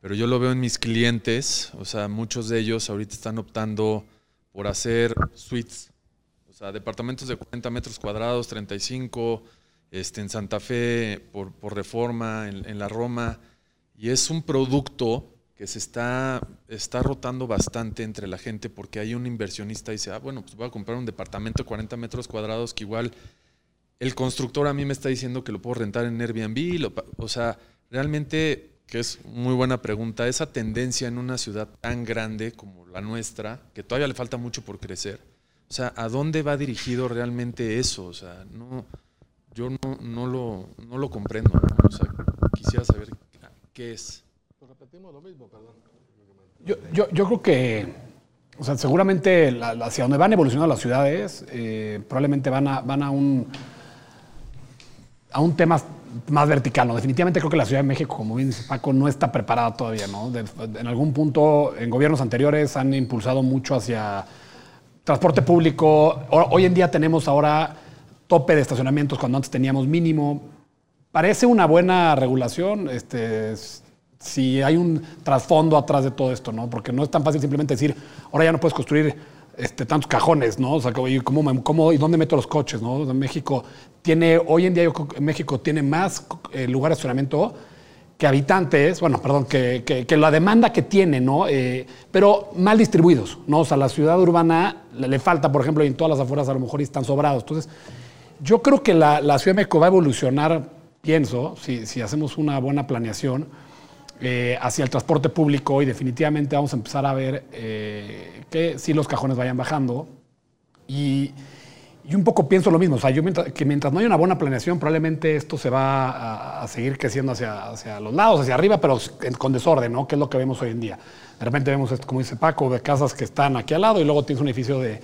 pero yo lo veo en mis clientes, o sea, muchos de ellos ahorita están optando por hacer suites, o sea, departamentos de 40 metros cuadrados, 35, este, en Santa Fe, por, por reforma, en, la Roma, y es un producto que se está, está rotando bastante entre la gente porque hay un inversionista y dice, ah, bueno, pues voy a comprar un departamento de 40 metros cuadrados que igual el constructor a mí me está diciendo que lo puedo rentar en Airbnb, o sea, realmente, que es muy buena pregunta, esa tendencia en una ciudad tan grande como la nuestra, que todavía le falta mucho por crecer, o sea, ¿a dónde va dirigido realmente eso? O sea, no, yo no, no, lo, no lo comprendo, ¿no? o sea, quisiera saber qué es. Pues repetimos lo mismo, perdón. Yo, yo, yo creo que, o sea, seguramente la, hacia donde van evolucionando las ciudades, eh, probablemente van a, van a un a un tema más vertical. ¿no? Definitivamente creo que la Ciudad de México, como bien dice Paco, no está preparada todavía. ¿no? En algún punto, en gobiernos anteriores han impulsado mucho hacia transporte público. Hoy en día tenemos ahora tope de estacionamientos cuando antes teníamos mínimo. Parece una buena regulación. Este, si hay un trasfondo atrás de todo esto, ¿no? Porque no es tan fácil simplemente decir, ahora ya no puedes construir este, tantos cajones, ¿no? O sea, ¿cómo, cómo, ¿y dónde meto los coches, no? México tiene, hoy en día yo México tiene más eh, lugares de estacionamiento que habitantes, bueno, perdón, que, la demanda que tiene, ¿no? Eh, pero mal distribuidos, ¿no? O sea, la ciudad urbana le, le, falta, por ejemplo, y en todas las afueras a lo mejor están sobrados. Entonces, yo creo que la, la Ciudad de México va a evolucionar, pienso, si, si hacemos una buena planeación, eh, hacia el transporte público y definitivamente vamos a empezar a ver eh, que si los cajones vayan bajando. Y, y, un poco pienso lo mismo, o sea, que mientras no haya una buena planeación, probablemente esto se va a, seguir creciendo hacia, hacia, los lados, hacia arriba, pero con desorden, ¿no? Que es lo que vemos hoy en día. De repente vemos, esto, como dice Paco, de casas que están aquí al lado y luego tienes un edificio de,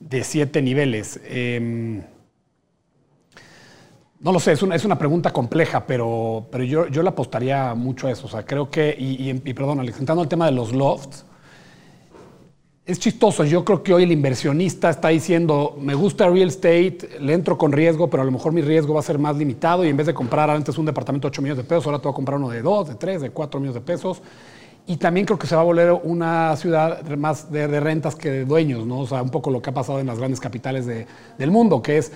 de siete niveles. Eh, no lo sé, es una, es una pregunta compleja, pero, pero yo, yo le apostaría mucho a eso. O sea, creo que, y, y, perdón, entrando al tema de los lofts, es chistoso. Yo creo que hoy el inversionista está diciendo, me gusta real estate, le entro con riesgo, pero a lo mejor mi riesgo va a ser más limitado y en vez de comprar antes un departamento de 8 millones de pesos, ahora te voy a comprar uno de 2, de 3, de 4 millones de pesos. Y también creo que se va a volver una ciudad más de, de rentas que de dueños, ¿no? O sea, un poco lo que ha pasado en las grandes capitales de, del mundo, que es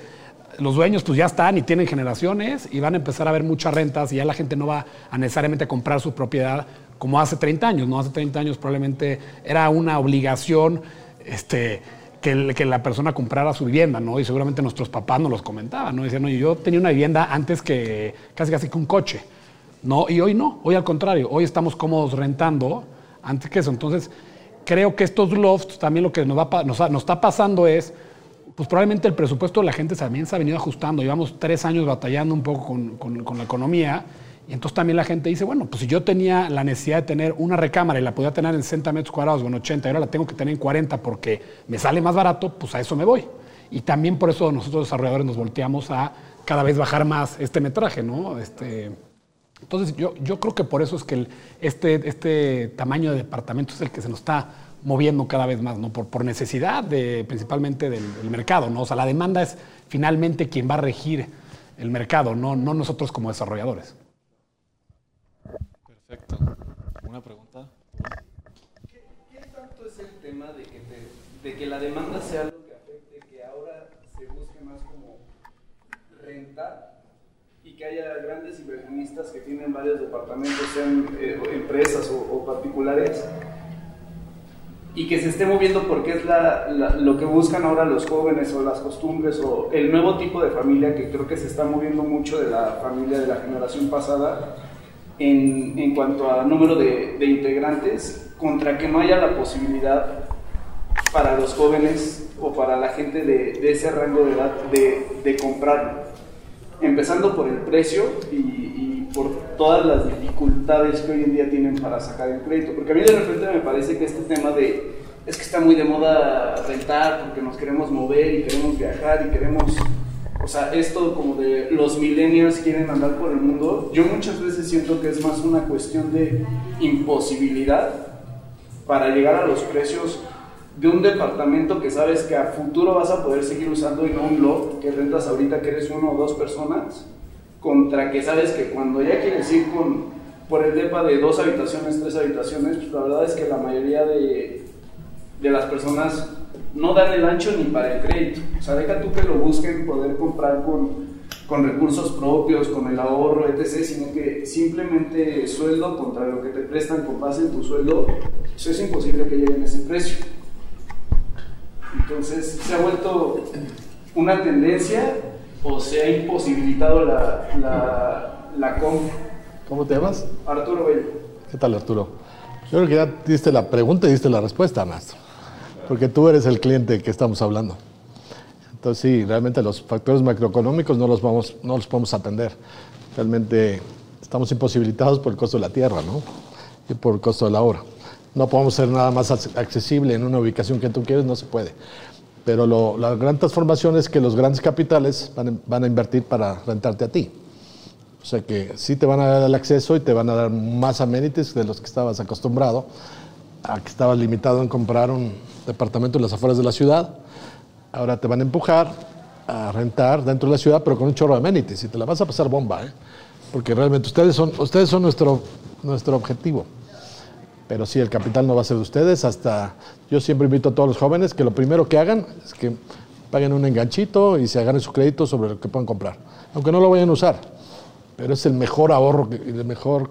los dueños pues ya están y tienen generaciones y van a empezar a ver muchas rentas y ya la gente no va a necesariamente comprar su propiedad como hace 30 años, ¿no? Hace 30 años probablemente era una obligación este, que, la persona comprara su vivienda, ¿no? Y seguramente nuestros papás nos los comentaban, ¿no? Decían, oye, yo tenía una vivienda antes que casi casi que un coche, ¿no? Y hoy no, hoy al contrario, hoy estamos cómodos rentando antes que eso. Entonces, creo que estos lofts también lo que nos, va, nos está pasando es pues probablemente el presupuesto de la gente también se ha venido ajustando. Llevamos tres años batallando un poco con, con, la economía. Y entonces también la gente dice, bueno, pues si yo tenía la necesidad de tener una recámara y la podía tener en 60 metros cuadrados o en 80 y ahora la tengo que tener en 40 porque me sale más barato, pues a eso me voy. Y también por eso nosotros desarrolladores nos volteamos a cada vez bajar más este metraje, ¿no? Este, entonces yo, yo creo que por eso es que este, este tamaño de departamento es el que se nos está moviendo cada vez más, ¿no? Por, por necesidad de, principalmente del, del, mercado, ¿no? O sea, la demanda es finalmente quien va a regir el mercado, no, no nosotros como desarrolladores. Perfecto. ¿Una pregunta? ¿Qué, ¿Qué, tanto es el tema de que, de que la demanda sea algo que afecte, que ahora se busque más como rentar y que haya grandes inversionistas que tienen varios departamentos, sean eh, empresas o, o, particulares, y que se esté moviendo porque es la, la, lo que buscan ahora los jóvenes o las costumbres o el nuevo tipo de familia que creo que se está moviendo mucho de la familia de la generación pasada en, en cuanto a número de, de integrantes, contra que no haya la posibilidad para los jóvenes o para la gente de, de ese rango de edad de, de comprarlo. Empezando por el precio y, por todas las dificultades que hoy en día tienen para sacar el crédito. Porque a mí de repente me parece que este tema de, es que está muy de moda rentar porque nos queremos mover y queremos viajar y queremos, o sea, esto como de los millennials quieren andar por el mundo, yo muchas veces siento que es más una cuestión de imposibilidad para llegar a los precios de un departamento que sabes que a futuro vas a poder seguir usando y no un lot que rentas ahorita que eres uno o dos personas, contra que sabes que cuando ya quieres ir con, por el depa de dos habitaciones, tres habitaciones, pues la verdad es que la mayoría de, de las personas no dan el ancho ni para el crédito. O sea, deja tú que lo busquen poder comprar con, con recursos propios, con el ahorro, etc., sino que simplemente sueldo contra lo que te prestan con base en tu sueldo, eso es imposible que lleguen a ese precio. Entonces, ¿se ha vuelto una tendencia o se ha imposibilitado la, la, la compra? ¿Cómo te llamas? Arturo Bello. ¿Qué tal, Arturo? Yo creo que ya diste la pregunta y diste la respuesta, maestro. Porque tú eres el cliente que estamos hablando. Entonces, sí, realmente los factores macroeconómicos no los, vamos, no los podemos atender. Realmente estamos imposibilitados por el costo de la tierra, ¿no? Y por el costo de la obra no podemos ser nada más accesible en una ubicación que tú quieres, no se puede. Pero lo, la gran transformación es que los grandes capitales van, a invertir para rentarte a ti. O sea que sí te van a dar el acceso y te van a dar más amenities de los que estabas acostumbrado, a que estabas limitado en comprar un departamento en las afueras de la ciudad. Ahora te van a empujar a rentar dentro de la ciudad, pero con un chorro de amenities y te la vas a pasar bomba, ¿eh? porque realmente ustedes son, ustedes son nuestro, nuestro objetivo pero sí, el capital no va a ser de ustedes. Hasta yo siempre invito a todos los jóvenes que lo primero que hagan es que paguen un enganchito y se hagan su crédito sobre lo que puedan comprar, aunque no lo vayan a usar. Pero es el mejor ahorro, el mejor,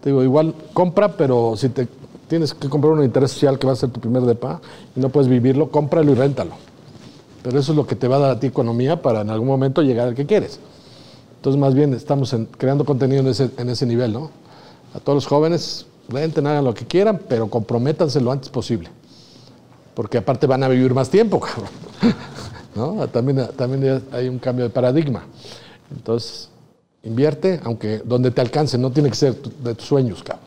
te digo, igual compra, pero si te tienes que comprar un interés social que va a ser tu primer depa y no puedes vivirlo, cómpralo y réntalo. Pero eso es lo que te va a dar a ti economía para en algún momento llegar al que quieres. Entonces, más bien estamos creando contenido en ese, en ese nivel, ¿no? A todos los jóvenes, renten, hagan lo que quieran, pero comprométanse lo antes posible. Porque aparte van a vivir más tiempo, cabrón. ¿No? También, también hay un cambio de paradigma. Entonces, invierte, aunque donde te alcance, no tiene que ser de tus sueños, cabrón.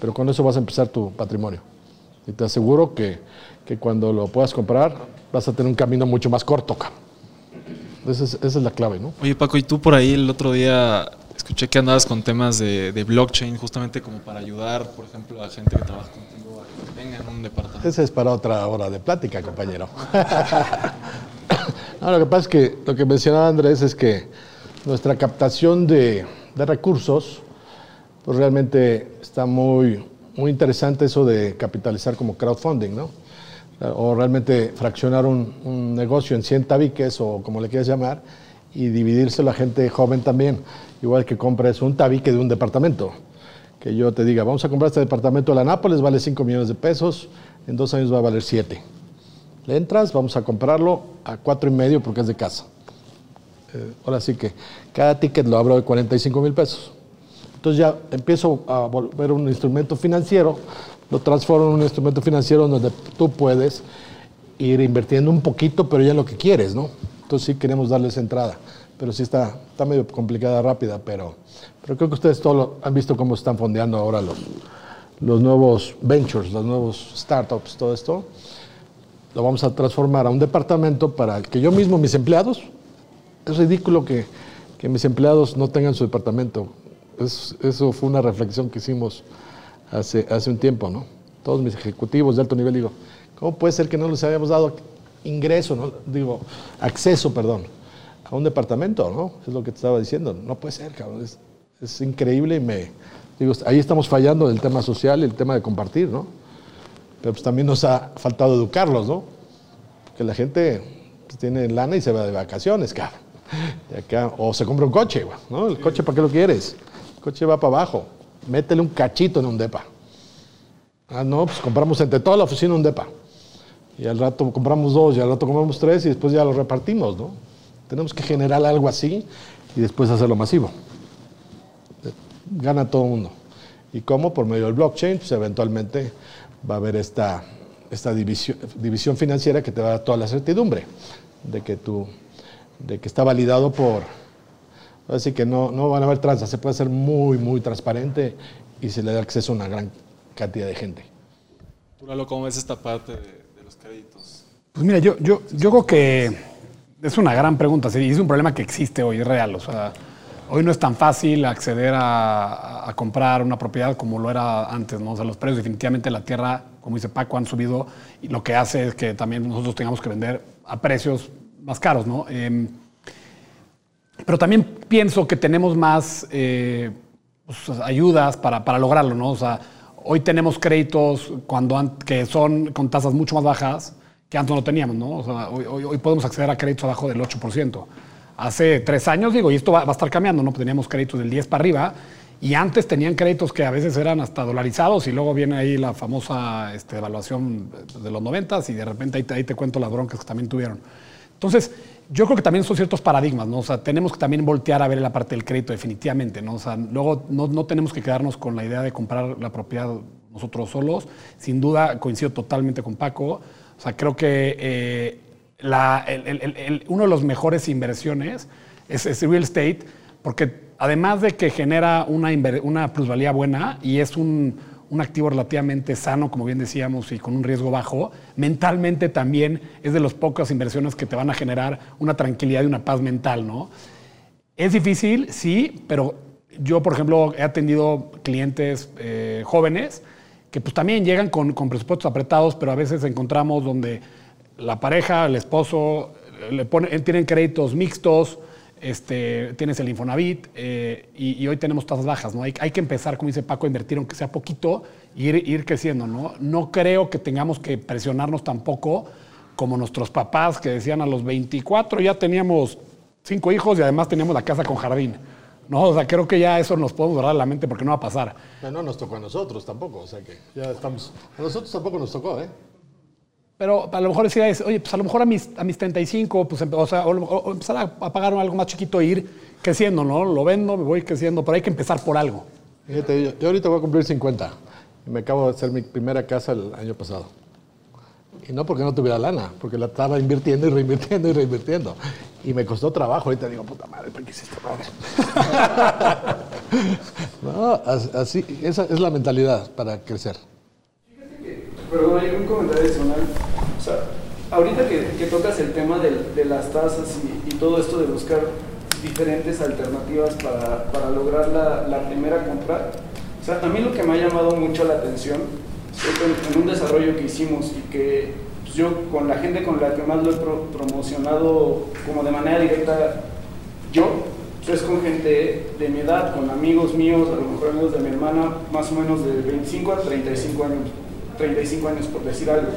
Pero con eso vas a empezar tu patrimonio. Y te aseguro que, que cuando lo puedas comprar, vas a tener un camino mucho más corto, cabrón. Esa es, esa es la clave, ¿no? Oye, Paco, y tú por ahí el otro día escuché que andabas con temas de, blockchain justamente como para ayudar, por ejemplo, a gente que trabaja contigo a que tengan un departamento. Ese es para otra hora de plática, compañero. no, lo que pasa es que lo que mencionaba Andrés es que nuestra captación de, de recursos, pues realmente está muy, muy interesante eso de capitalizar como crowdfunding, ¿no? O realmente fraccionar un, un negocio en 100 tabiques o como le quieras llamar y dividírselo a gente joven también igual que compres un tabique de un departamento. Que yo te diga, vamos a comprar este departamento de la Nápoles, vale 5 millones de pesos, en dos años va a valer 7. Le entras, vamos a comprarlo a cuatro y medio porque es de casa. Eh, ahora sí que cada ticket lo abro de 45 mil pesos. Entonces ya empiezo a volver un instrumento financiero, lo transformo en un instrumento financiero donde tú puedes ir invirtiendo un poquito, pero ya lo que quieres, ¿no? Entonces sí queremos darles entrada pero sí está, está medio complicada, rápida, pero, pero creo que ustedes todos han visto cómo están fondeando ahora los, los nuevos ventures, los nuevos startups, todo esto. Lo vamos a transformar a un departamento para que yo mismo, mis empleados, es ridículo que, que mis empleados no tengan su departamento. Es, eso fue una reflexión que hicimos hace, hace un tiempo, ¿no? Todos mis ejecutivos de alto nivel, digo, ¿cómo puede ser que no les hayamos dado ingreso, no? digo, acceso, perdón, a un departamento, ¿no? Es lo que te estaba diciendo. No puede ser, cabrón. Es, es increíble y me... Digo, ahí estamos fallando el tema social y el tema de compartir, ¿no? pero pues también nos ha faltado educarlos, ¿no? Porque la gente pues, tiene lana y se va de vacaciones, cabrón. Y acá, o se compra un coche, ¿no? El coche, ¿para qué lo quieres? El coche va para abajo. Métele un cachito en un depa. Ah, no, pues compramos entre toda la oficina un depa. Y al rato compramos dos, y al rato compramos tres, y después ya lo repartimos, ¿no? Tenemos que generar algo así y después hacerlo masivo. Gana todo mundo. ¿Y cómo? Por medio del blockchain, pues eventualmente va a haber esta, esta división, división financiera que te va a dar toda la certidumbre de que, tú, de que está validado por... Así que no, no van a haber tranzas, se puede hacer muy, muy transparente y se le da acceso a una gran cantidad de gente. Tú, ¿cómo ves esta parte los créditos? Pues mira, yo, yo, yo creo que es una gran pregunta, sí, es un problema que existe hoy, es real. O sea, hoy no es tan fácil acceder a, comprar una propiedad como lo era antes, ¿no? O sea, los precios definitivamente de la tierra, como dice Paco, han subido y lo que hace es que también nosotros tengamos que vender a precios más caros, ¿no? Eh, pero también pienso que tenemos más eh, pues, ayudas para, para, lograrlo, ¿no? O sea, hoy tenemos créditos cuando an- que son con tasas mucho más bajas que antes no teníamos, ¿no? O sea, hoy, podemos acceder a créditos abajo del 8%. Hace tres años, digo, y esto va, a estar cambiando, ¿no? Teníamos créditos del 10 para arriba y antes tenían créditos que a veces eran hasta dolarizados y luego viene ahí la famosa este, evaluación de los 90 y de repente ahí te, ahí te cuento las broncas que también tuvieron. Entonces, yo creo que también son ciertos paradigmas, ¿no? O sea, tenemos que también voltear a ver la parte del crédito definitivamente, ¿no? O sea, luego no, no tenemos que quedarnos con la idea de comprar la propiedad nosotros solos. Sin duda, coincido totalmente con Paco. O sea, creo que eh, la- uno de los mejores inversiones es, es real estate, porque además de que genera una, una plusvalía buena y es un, un activo relativamente sano, como bien decíamos, y con un riesgo bajo, mentalmente también es de las pocas inversiones que te van a generar una tranquilidad y una paz mental, ¿no? Es difícil, sí, pero yo, por ejemplo, he atendido clientes eh, jóvenes que pues también llegan con, con presupuestos apretados, pero a veces encontramos donde la pareja, el esposo, le tienen créditos mixtos, este, tienes el Infonavit eh, y, hoy tenemos tasas bajas, ¿no? Hay, que empezar, como dice Paco, a invertir aunque sea poquito ir, creciendo, ¿no? No creo que tengamos que presionarnos tampoco como nuestros papás que decían a los 24 ya teníamos cinco hijos y además teníamos la casa con jardín. No, o sea, creo que ya eso nos podemos en la mente porque no va a pasar. No, no nos tocó a nosotros tampoco, o sea que ya estamos... A nosotros tampoco nos tocó, ¿eh? Pero a lo mejor es, oye, pues a lo mejor a mis, a mis 35, pues, o sea, o, o- empezar a, a pagar algo más chiquito e ir creciendo, ¿no? Lo vendo, me voy creciendo, pero hay que empezar por algo. Fíjate, yo, yo ahorita voy a cumplir 50 y me acabo de hacer mi primera casa el año pasado. Y no porque no tuviera lana, porque la estaba invirtiendo y reinvirtiendo y reinvirtiendo. Y me costó trabajo. Ahorita digo, puta madre, ¿para qué hice esta madre? no, as- así, esa es la mentalidad para crecer. Perdón, hay un comentario adicional. O sea, ahorita que, que tocas el tema de, las tasas y, y todo esto de buscar diferentes alternativas para, para lograr la, la primera compra, o sea, a mí lo que me ha llamado mucho la atención es en, un desarrollo que hicimos y que pues, yo con la gente con la que más lo he pro- promocionado como de manera directa, yo, pues es con gente de mi edad, con amigos míos, a lo mejor amigos de mi hermana, más o menos de 25 a 35 años, 35 años por decir algo,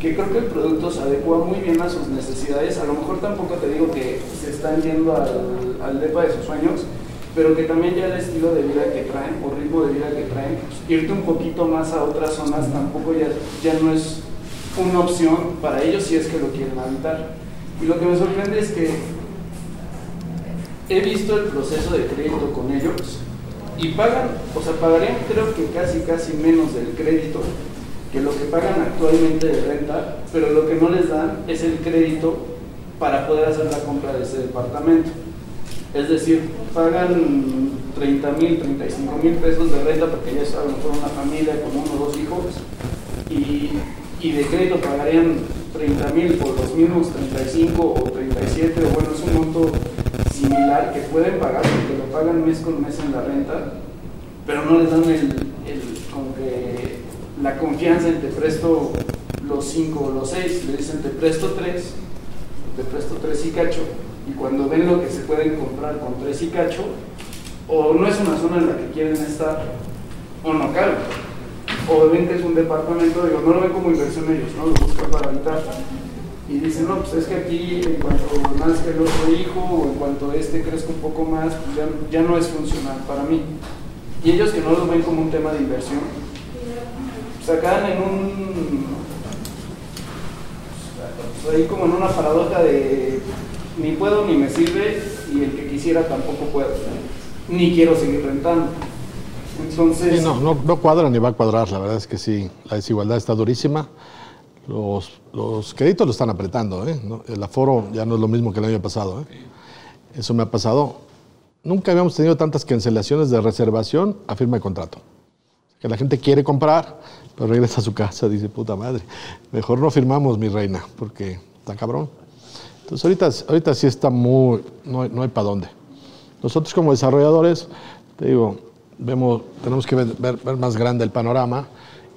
que creo que el producto se adecua muy bien a sus necesidades, a lo mejor tampoco te digo que se están yendo al, al depa de sus sueños, pero que también ya el estilo de vida que traen o ritmo de vida que traen, pues, irte un poquito más a otras zonas tampoco ya, ya no es una opción para ellos si es que lo quieren habitar. Y lo que me sorprende es que he visto el proceso de crédito con ellos y pagan, o sea, pagarían creo que casi casi menos del crédito que lo que pagan actualmente de renta, pero lo que no les dan es el crédito para poder hacer la compra de ese departamento. Es decir, pagan 30 mil, 35 mil pesos de renta porque ya es a una familia con uno o dos hijos y, y de crédito pagarían 30 mil por los mismos 35 o 37 o bueno, es un monto similar que pueden pagar porque lo pagan mes con mes en la renta, pero no les dan el, el como que la confianza en te presto los 5 o los 6, le dicen te presto 3, te presto 3 y cacho, y cuando ven lo que se pueden comprar con 3 y cacho, o no es una zona en la que quieren estar, o no caben. o ven que es un departamento, digo, no lo ven como inversión ellos, ¿no? Lo buscan para habitar. Y dicen, no, pues es que aquí en cuanto nazca el otro hijo o en cuanto este crezca un poco más, pues ya, ya no es funcional para mí. Y ellos que no lo ven como un tema de inversión, acá en un, ahí como en una paradoja de ni puedo ni me sirve y el que quisiera tampoco puede, ni quiero seguir rentando. Entonces, no, no, no cuadra ni va a cuadrar, la verdad es que sí, la desigualdad está durísima. Los, los créditos lo están apretando, ¿eh? El aforo ya no es lo mismo que el año pasado. ¿eh? Eso me ha pasado. Nunca habíamos tenido tantas cancelaciones de reservación a firma de contrato. Que la gente quiere comprar, pero regresa a su casa, dice, puta madre, mejor no firmamos, mi reina, porque está cabrón. Entonces ahorita, ahorita sí está muy, no hay, no hay para dónde. Nosotros como desarrolladores, te digo, vemos, tenemos que ver, ver- ver más grande el panorama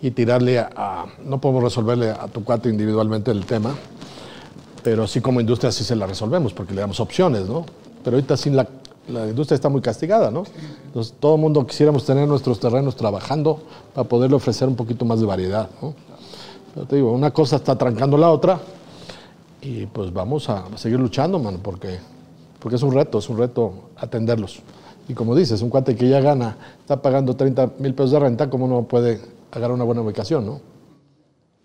y tirarle a, a- no podemos resolverle a tu cuate individualmente el tema, pero sí como industria sí se la resolvemos porque le damos opciones, ¿no? Pero ahorita sí la, la industria está muy castigada, ¿no? Entonces todo el mundo quisiéramos tener nuestros terrenos trabajando para poderle ofrecer un poquito más de variedad, ¿no? Pero te digo, una cosa está trancando la otra y pues vamos a seguir luchando, mano, porque, porque es un reto, es un reto atenderlos. Y como dices, un cuate que ya gana, está pagando 30 mil pesos de renta, ¿cómo no puede agarrar una buena ubicación, no?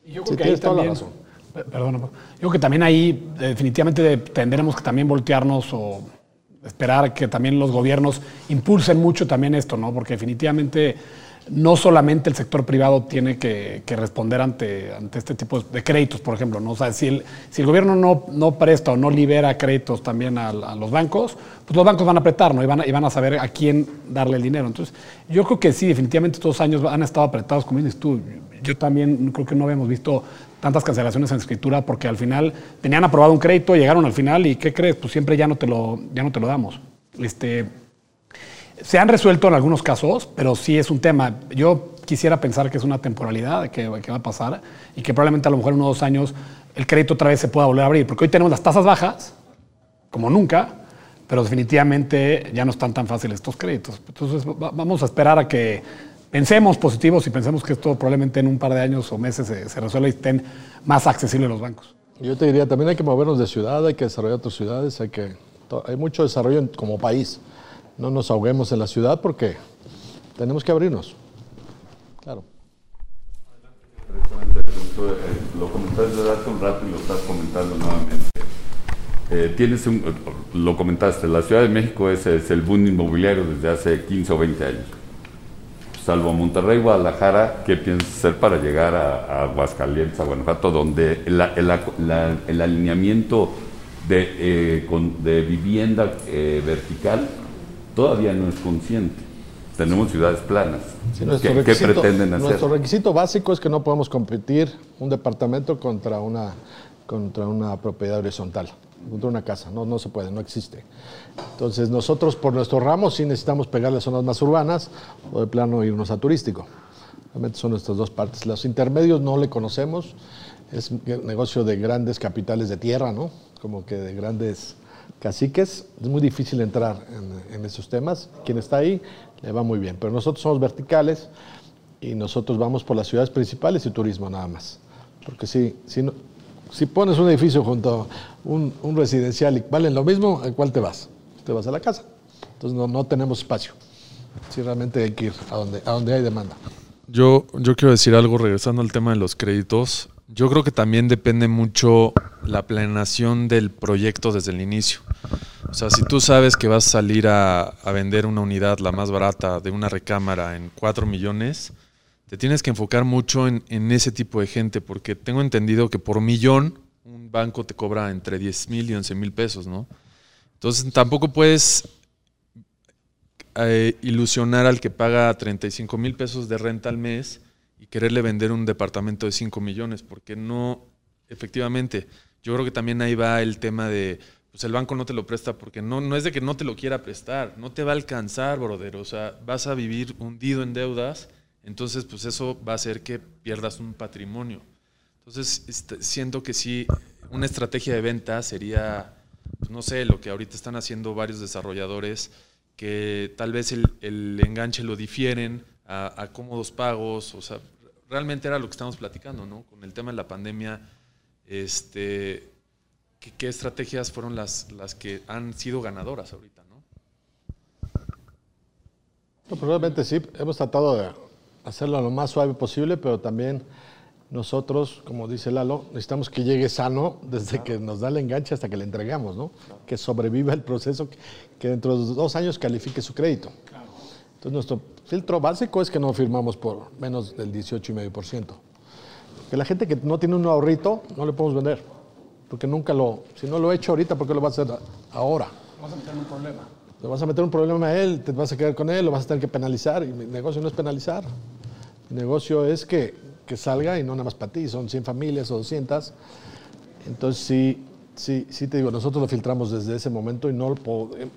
Y yo creo Sí, que ahí toda la también, razón. Pe- Perdón, yo creo que también ahí eh, definitivamente de- tendremos que también voltearnos o esperar que también los gobiernos impulsen mucho también esto, ¿no? Porque definitivamente no solamente el sector privado tiene que, responder ante, ante este tipo de créditos, por ejemplo, ¿no? O sea, si el, si el gobierno no, no presta o no libera créditos también a, a los bancos, pues los bancos van a apretar, ¿no? Y van a, y van a saber a quién darle el dinero. Entonces, yo creo que sí, definitivamente estos años han estado apretados, como dices tú. Yo también creo que no habíamos visto tantas cancelaciones en escritura porque al final tenían aprobado un crédito, llegaron al final y ¿qué crees? Pues siempre ya no te lo, ya no te lo damos. Este, se han resuelto en algunos casos, pero sí es un tema. Yo quisiera pensar que es una temporalidad que, que va a pasar y que probablemente a lo mejor en unos dos años el crédito otra vez se pueda volver a abrir, porque hoy tenemos las tasas bajas, como nunca, pero definitivamente ya no están tan fáciles estos créditos. Entonces va- vamos a esperar a que pensemos positivos y pensemos que esto probablemente en un par de años o meses se, se resuelva y estén más accesibles los bancos. Yo te diría, también hay que movernos de ciudad, hay que desarrollar otras ciudades, hay, que, to- hay mucho desarrollo en- como país. No nos ahoguemos en la ciudad porque tenemos que abrirnos. Claro. Eh, lo comentaste hace un rato y lo estás comentando nuevamente. Eh, tienes un- lo comentaste, la Ciudad de México es, es el boom inmobiliario desde hace 15 o 20 años. Salvo Monterrey, Guadalajara, ¿qué piensas hacer para llegar a, a Aguascalientes, a Guanajuato, donde la- la- la- el alineamiento de, eh, con- de vivienda eh, vertical todavía no es consciente? Tenemos ciudades planas. Sí, ¿Qué, pretenden hacer? Nuestro requisito básico es que no podemos competir un departamento contra una, contra una propiedad horizontal, contra una casa. No, no se puede, no existe. Entonces, nosotros por nuestro ramo sí necesitamos pegar las zonas más urbanas o de plano irnos a turístico. Realmente son nuestras dos partes. Los intermedios no le conocemos. Es negocio de grandes capitales de tierra, ¿no? Como que de grandes caciques. Es muy difícil entrar en, esos temas. Quien está ahí le va muy bien. Pero nosotros somos verticales y nosotros vamos por las ciudades principales y turismo nada más. Porque si, si, si pones un edificio junto a un, residencial y valen lo mismo, ¿a cuál te vas? Te vas a la casa. Entonces no, no tenemos espacio. Sí, realmente hay que ir a donde, a donde hay demanda. Yo, yo quiero decir algo regresando al tema de los créditos. Yo creo que también depende mucho la planeación del proyecto desde el inicio. O sea, si tú sabes que vas a salir a, a vender una unidad, la más barata, de una recámara en 4 millones, te tienes que enfocar mucho en, ese tipo de gente, porque tengo entendido que por millón un banco te cobra entre 10 mil y 11 mil pesos, ¿no? Entonces tampoco puedes eh, ilusionar al que paga 35 mil pesos de renta al mes y quererle vender un departamento de 5 millones, porque no, efectivamente, yo creo que también ahí va el tema de, pues el banco no te lo presta porque no, no es de que no te lo quiera prestar, no te va a alcanzar, brother, o sea, vas a vivir hundido en deudas, entonces pues eso va a hacer que pierdas un patrimonio. Entonces, este, siento que sí, una estrategia de venta sería, pues, no sé, lo que ahorita están haciendo varios desarrolladores, que tal vez el, el enganche lo difieren a, a cómodos pagos, o sea, realmente era lo que estamos platicando, ¿no? Con el tema de la pandemia, este, ¿qué, estrategias fueron las, las que han sido ganadoras ahorita. No, probablemente sí, hemos tratado de hacerlo lo más suave posible, pero también nosotros, como dice Lalo, necesitamos que llegue sano desde que nos da el enganche hasta que le entregamos, ¿no? Que sobreviva el proceso, que- dentro de dos años califique su crédito. Entonces, nuestro filtro básico es que no firmamos por menos del 18,5%. Que la gente que no tiene un ahorrito, no le podemos vender. Porque nunca lo, si no lo he hecho ahorita, ¿por qué lo va a hacer ahora? Vamos a meter un problema. Le vas a meter un problema a él, te vas a quedar con él, lo vas a tener que penalizar. Y mi negocio no es penalizar. Mi negocio es que, que salga y no nada más para ti, son 100 familias o 200. Entonces sí, sí, sí te digo, nosotros lo filtramos desde ese momento y no, lo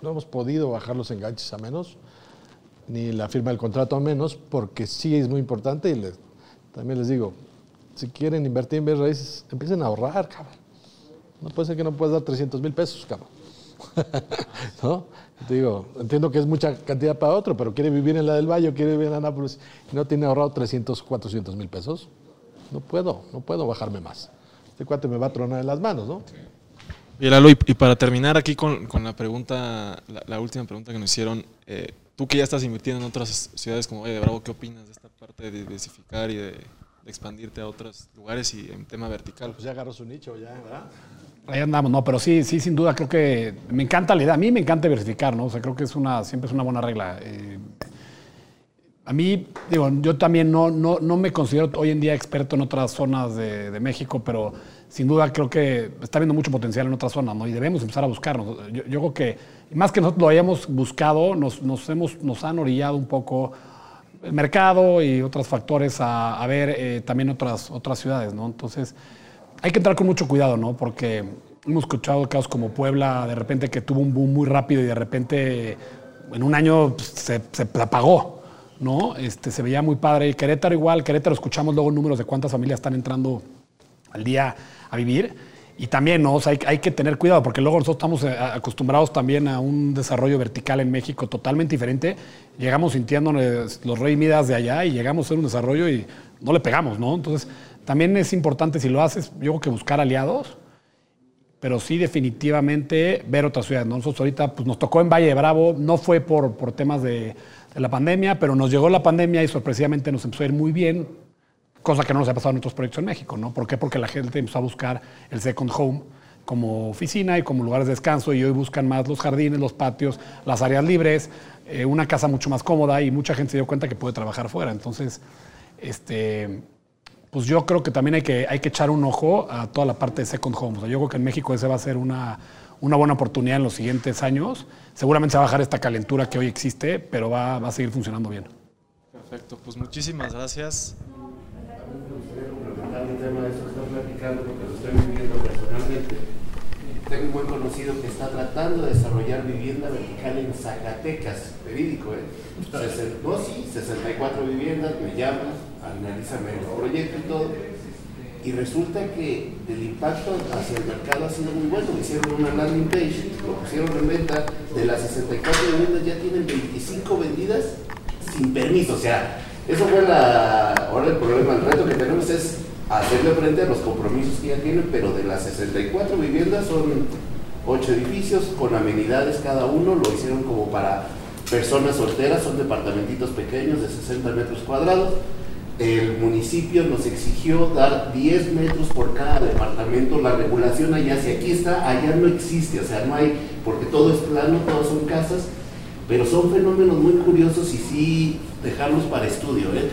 no hemos podido bajar los enganches a menos, ni la firma del contrato a menos, porque sí es muy importante y les- también les digo, si quieren invertir en bienes raíces, empiecen a ahorrar, cabrón. No puede ser que no puedas dar 300 mil pesos, cabrón. ¿No? Te digo, entiendo que es mucha cantidad para otro, pero quiere vivir en la del Valle, quiere vivir en Anápolis y no tiene ahorrado 300, 400 mil pesos. No puedo, no puedo bajarme más. Este cuate me va a tronar en las manos, ¿no? Y Lalo, y, y para terminar aquí con, con la pregunta, la, la última pregunta que nos hicieron, eh, tú que ya estás invirtiendo en otras ciudades como Valle de Bravo, ¿qué opinas de esta parte de diversificar y de, de expandirte a otros lugares y en tema vertical? Pues ya agarró su nicho, ya, ¿verdad? Ahí andamos, no, pero sí, sí, sin duda creo que me encanta la idea. A mí me encanta diversificar, ¿no? O sea, creo que es una, siempre es una buena regla. Eh, a mí, digo, yo también no, no, no me considero hoy en día experto en otras zonas de, México, pero sin duda creo que está habiendo mucho potencial en otras zonas, ¿no? Y debemos empezar a buscarnos. Yo, yo creo que, más que nosotros lo hayamos buscado, nos, nos, hemos, nos han orillado un poco el mercado y otros factores a, a ver eh, también otras, otras ciudades, ¿no? Entonces, hay que entrar con mucho cuidado, ¿no? Porque hemos escuchado casos como Puebla, de repente que tuvo un boom muy rápido y de repente en un año pues, se, apagó, ¿no? Este, se veía muy padre. Y Querétaro igual, Querétaro escuchamos luego números de cuántas familias están entrando al día a vivir. Y también, ¿no? O sea, hay, hay que tener cuidado porque luego nosotros estamos eh, acostumbrados también a un desarrollo vertical en México totalmente diferente. Llegamos sintiéndonos los rey Midas de allá y llegamos a hacer un desarrollo y no le pegamos, ¿no? Entonces, también es importante si lo haces, yo creo que buscar aliados, pero sí definitivamente ver otras ciudades. ¿no? Nosotros ahorita pues, nos tocó en Valle de Bravo, no fue por, por temas de, la pandemia, pero nos llegó la pandemia y sorpresivamente nos empezó a ir muy bien, cosa que no nos ha pasado en otros proyectos en México. ¿no? ¿Por qué? Porque la gente empezó a buscar el second home como oficina y como lugares de descanso y hoy buscan más los jardines, los patios, las áreas libres, eh, una casa mucho más cómoda y mucha gente se dio cuenta que puede trabajar fuera. Entonces, este, pues yo creo que también hay que, hay que echar un ojo a toda la parte de second home. O sea, yo creo que en México ese va a ser una, una buena oportunidad en los siguientes años. Seguramente se va a bajar esta calentura que hoy existe, pero va, va a seguir funcionando bien. Perfecto, pues muchísimas gracias. el tema de eso que están platicando porque lo estoy viviendo personalmente. Tengo un buen conocido que está tratando de desarrollar vivienda vertical en Zacatecas, verídico, ¿eh? No, sí, 64 viviendas, me llaman, analízame el proyecto y todo. Y resulta que el impacto hacia el mercado ha sido muy bueno. Hicieron una landing page, lo pusieron en venta. De las 64 viviendas ya tienen 25 vendidas sin permiso. O sea, eso fue la. Ahora el problema, el reto que tenemos es hacerle frente a los compromisos que ya tienen, pero de las 64 viviendas son 8 edificios con amenidades cada uno. Lo hicieron como para personas solteras, son departamentitos pequeños de 60 metros cuadrados. El municipio nos exigió dar 10 metros por cada departamento. La regulación allá, si aquí está, allá no existe. O sea, no hay, porque todo es plano, todos son casas, pero son fenómenos muy curiosos y sí dejarlos para estudio. ¿eh?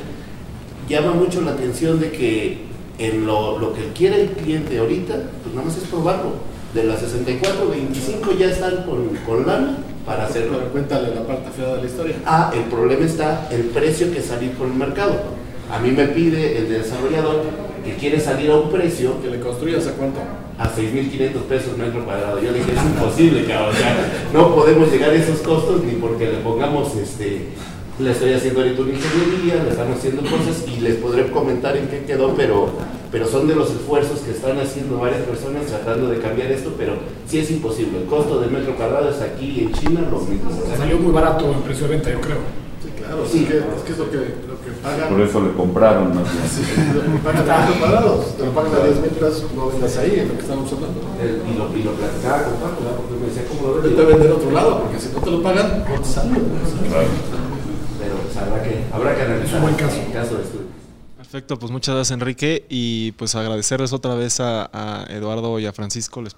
Llama mucho la atención de que en lo, lo que quiere el cliente ahorita, pues nada más es probarlo. De las 64, 25 ya están con, con lana para hacerlo. Pero cuéntale la parte fea de la historia. Ah, el problema está el precio que salir por el mercado. A mí me pide el desarrollador que quiere salir a un precio Que le construyas a cuánto. a 6.500 pesos metro cuadrado. Yo le dije, es imposible, cabrón. O sea, no podemos llegar a esos costos ni porque le pongamos, este, le estoy haciendo ahorita una ingeniería, le están haciendo cosas y les podré comentar en qué quedó, pero, pero son de los esfuerzos que están haciendo varias personas tratando de cambiar esto, pero sí es imposible. El costo del metro cuadrado es aquí en China lo mismo. O salió muy barato el precio de venta, yo creo. Sí, claro, sí. Es, que, es, que, es lo que, lo que pagan. Por eso le compraron más bien. Sí, lo pagan a. Te lo pagan a 10 metros, no vendas ahí, es lo que estamos hablando. El, y, lo, y lo platicaba con Paco, porque me decía, ¿cómo lo vendes? Yo te vender otro lado, porque si no te lo pagan, no te sale. Claro habrá que, habrá que analizar. Es un buen caso. caso de estudio. Perfecto, pues muchas gracias Enrique y pues agradecerles otra vez a, a Eduardo y a Francisco. Les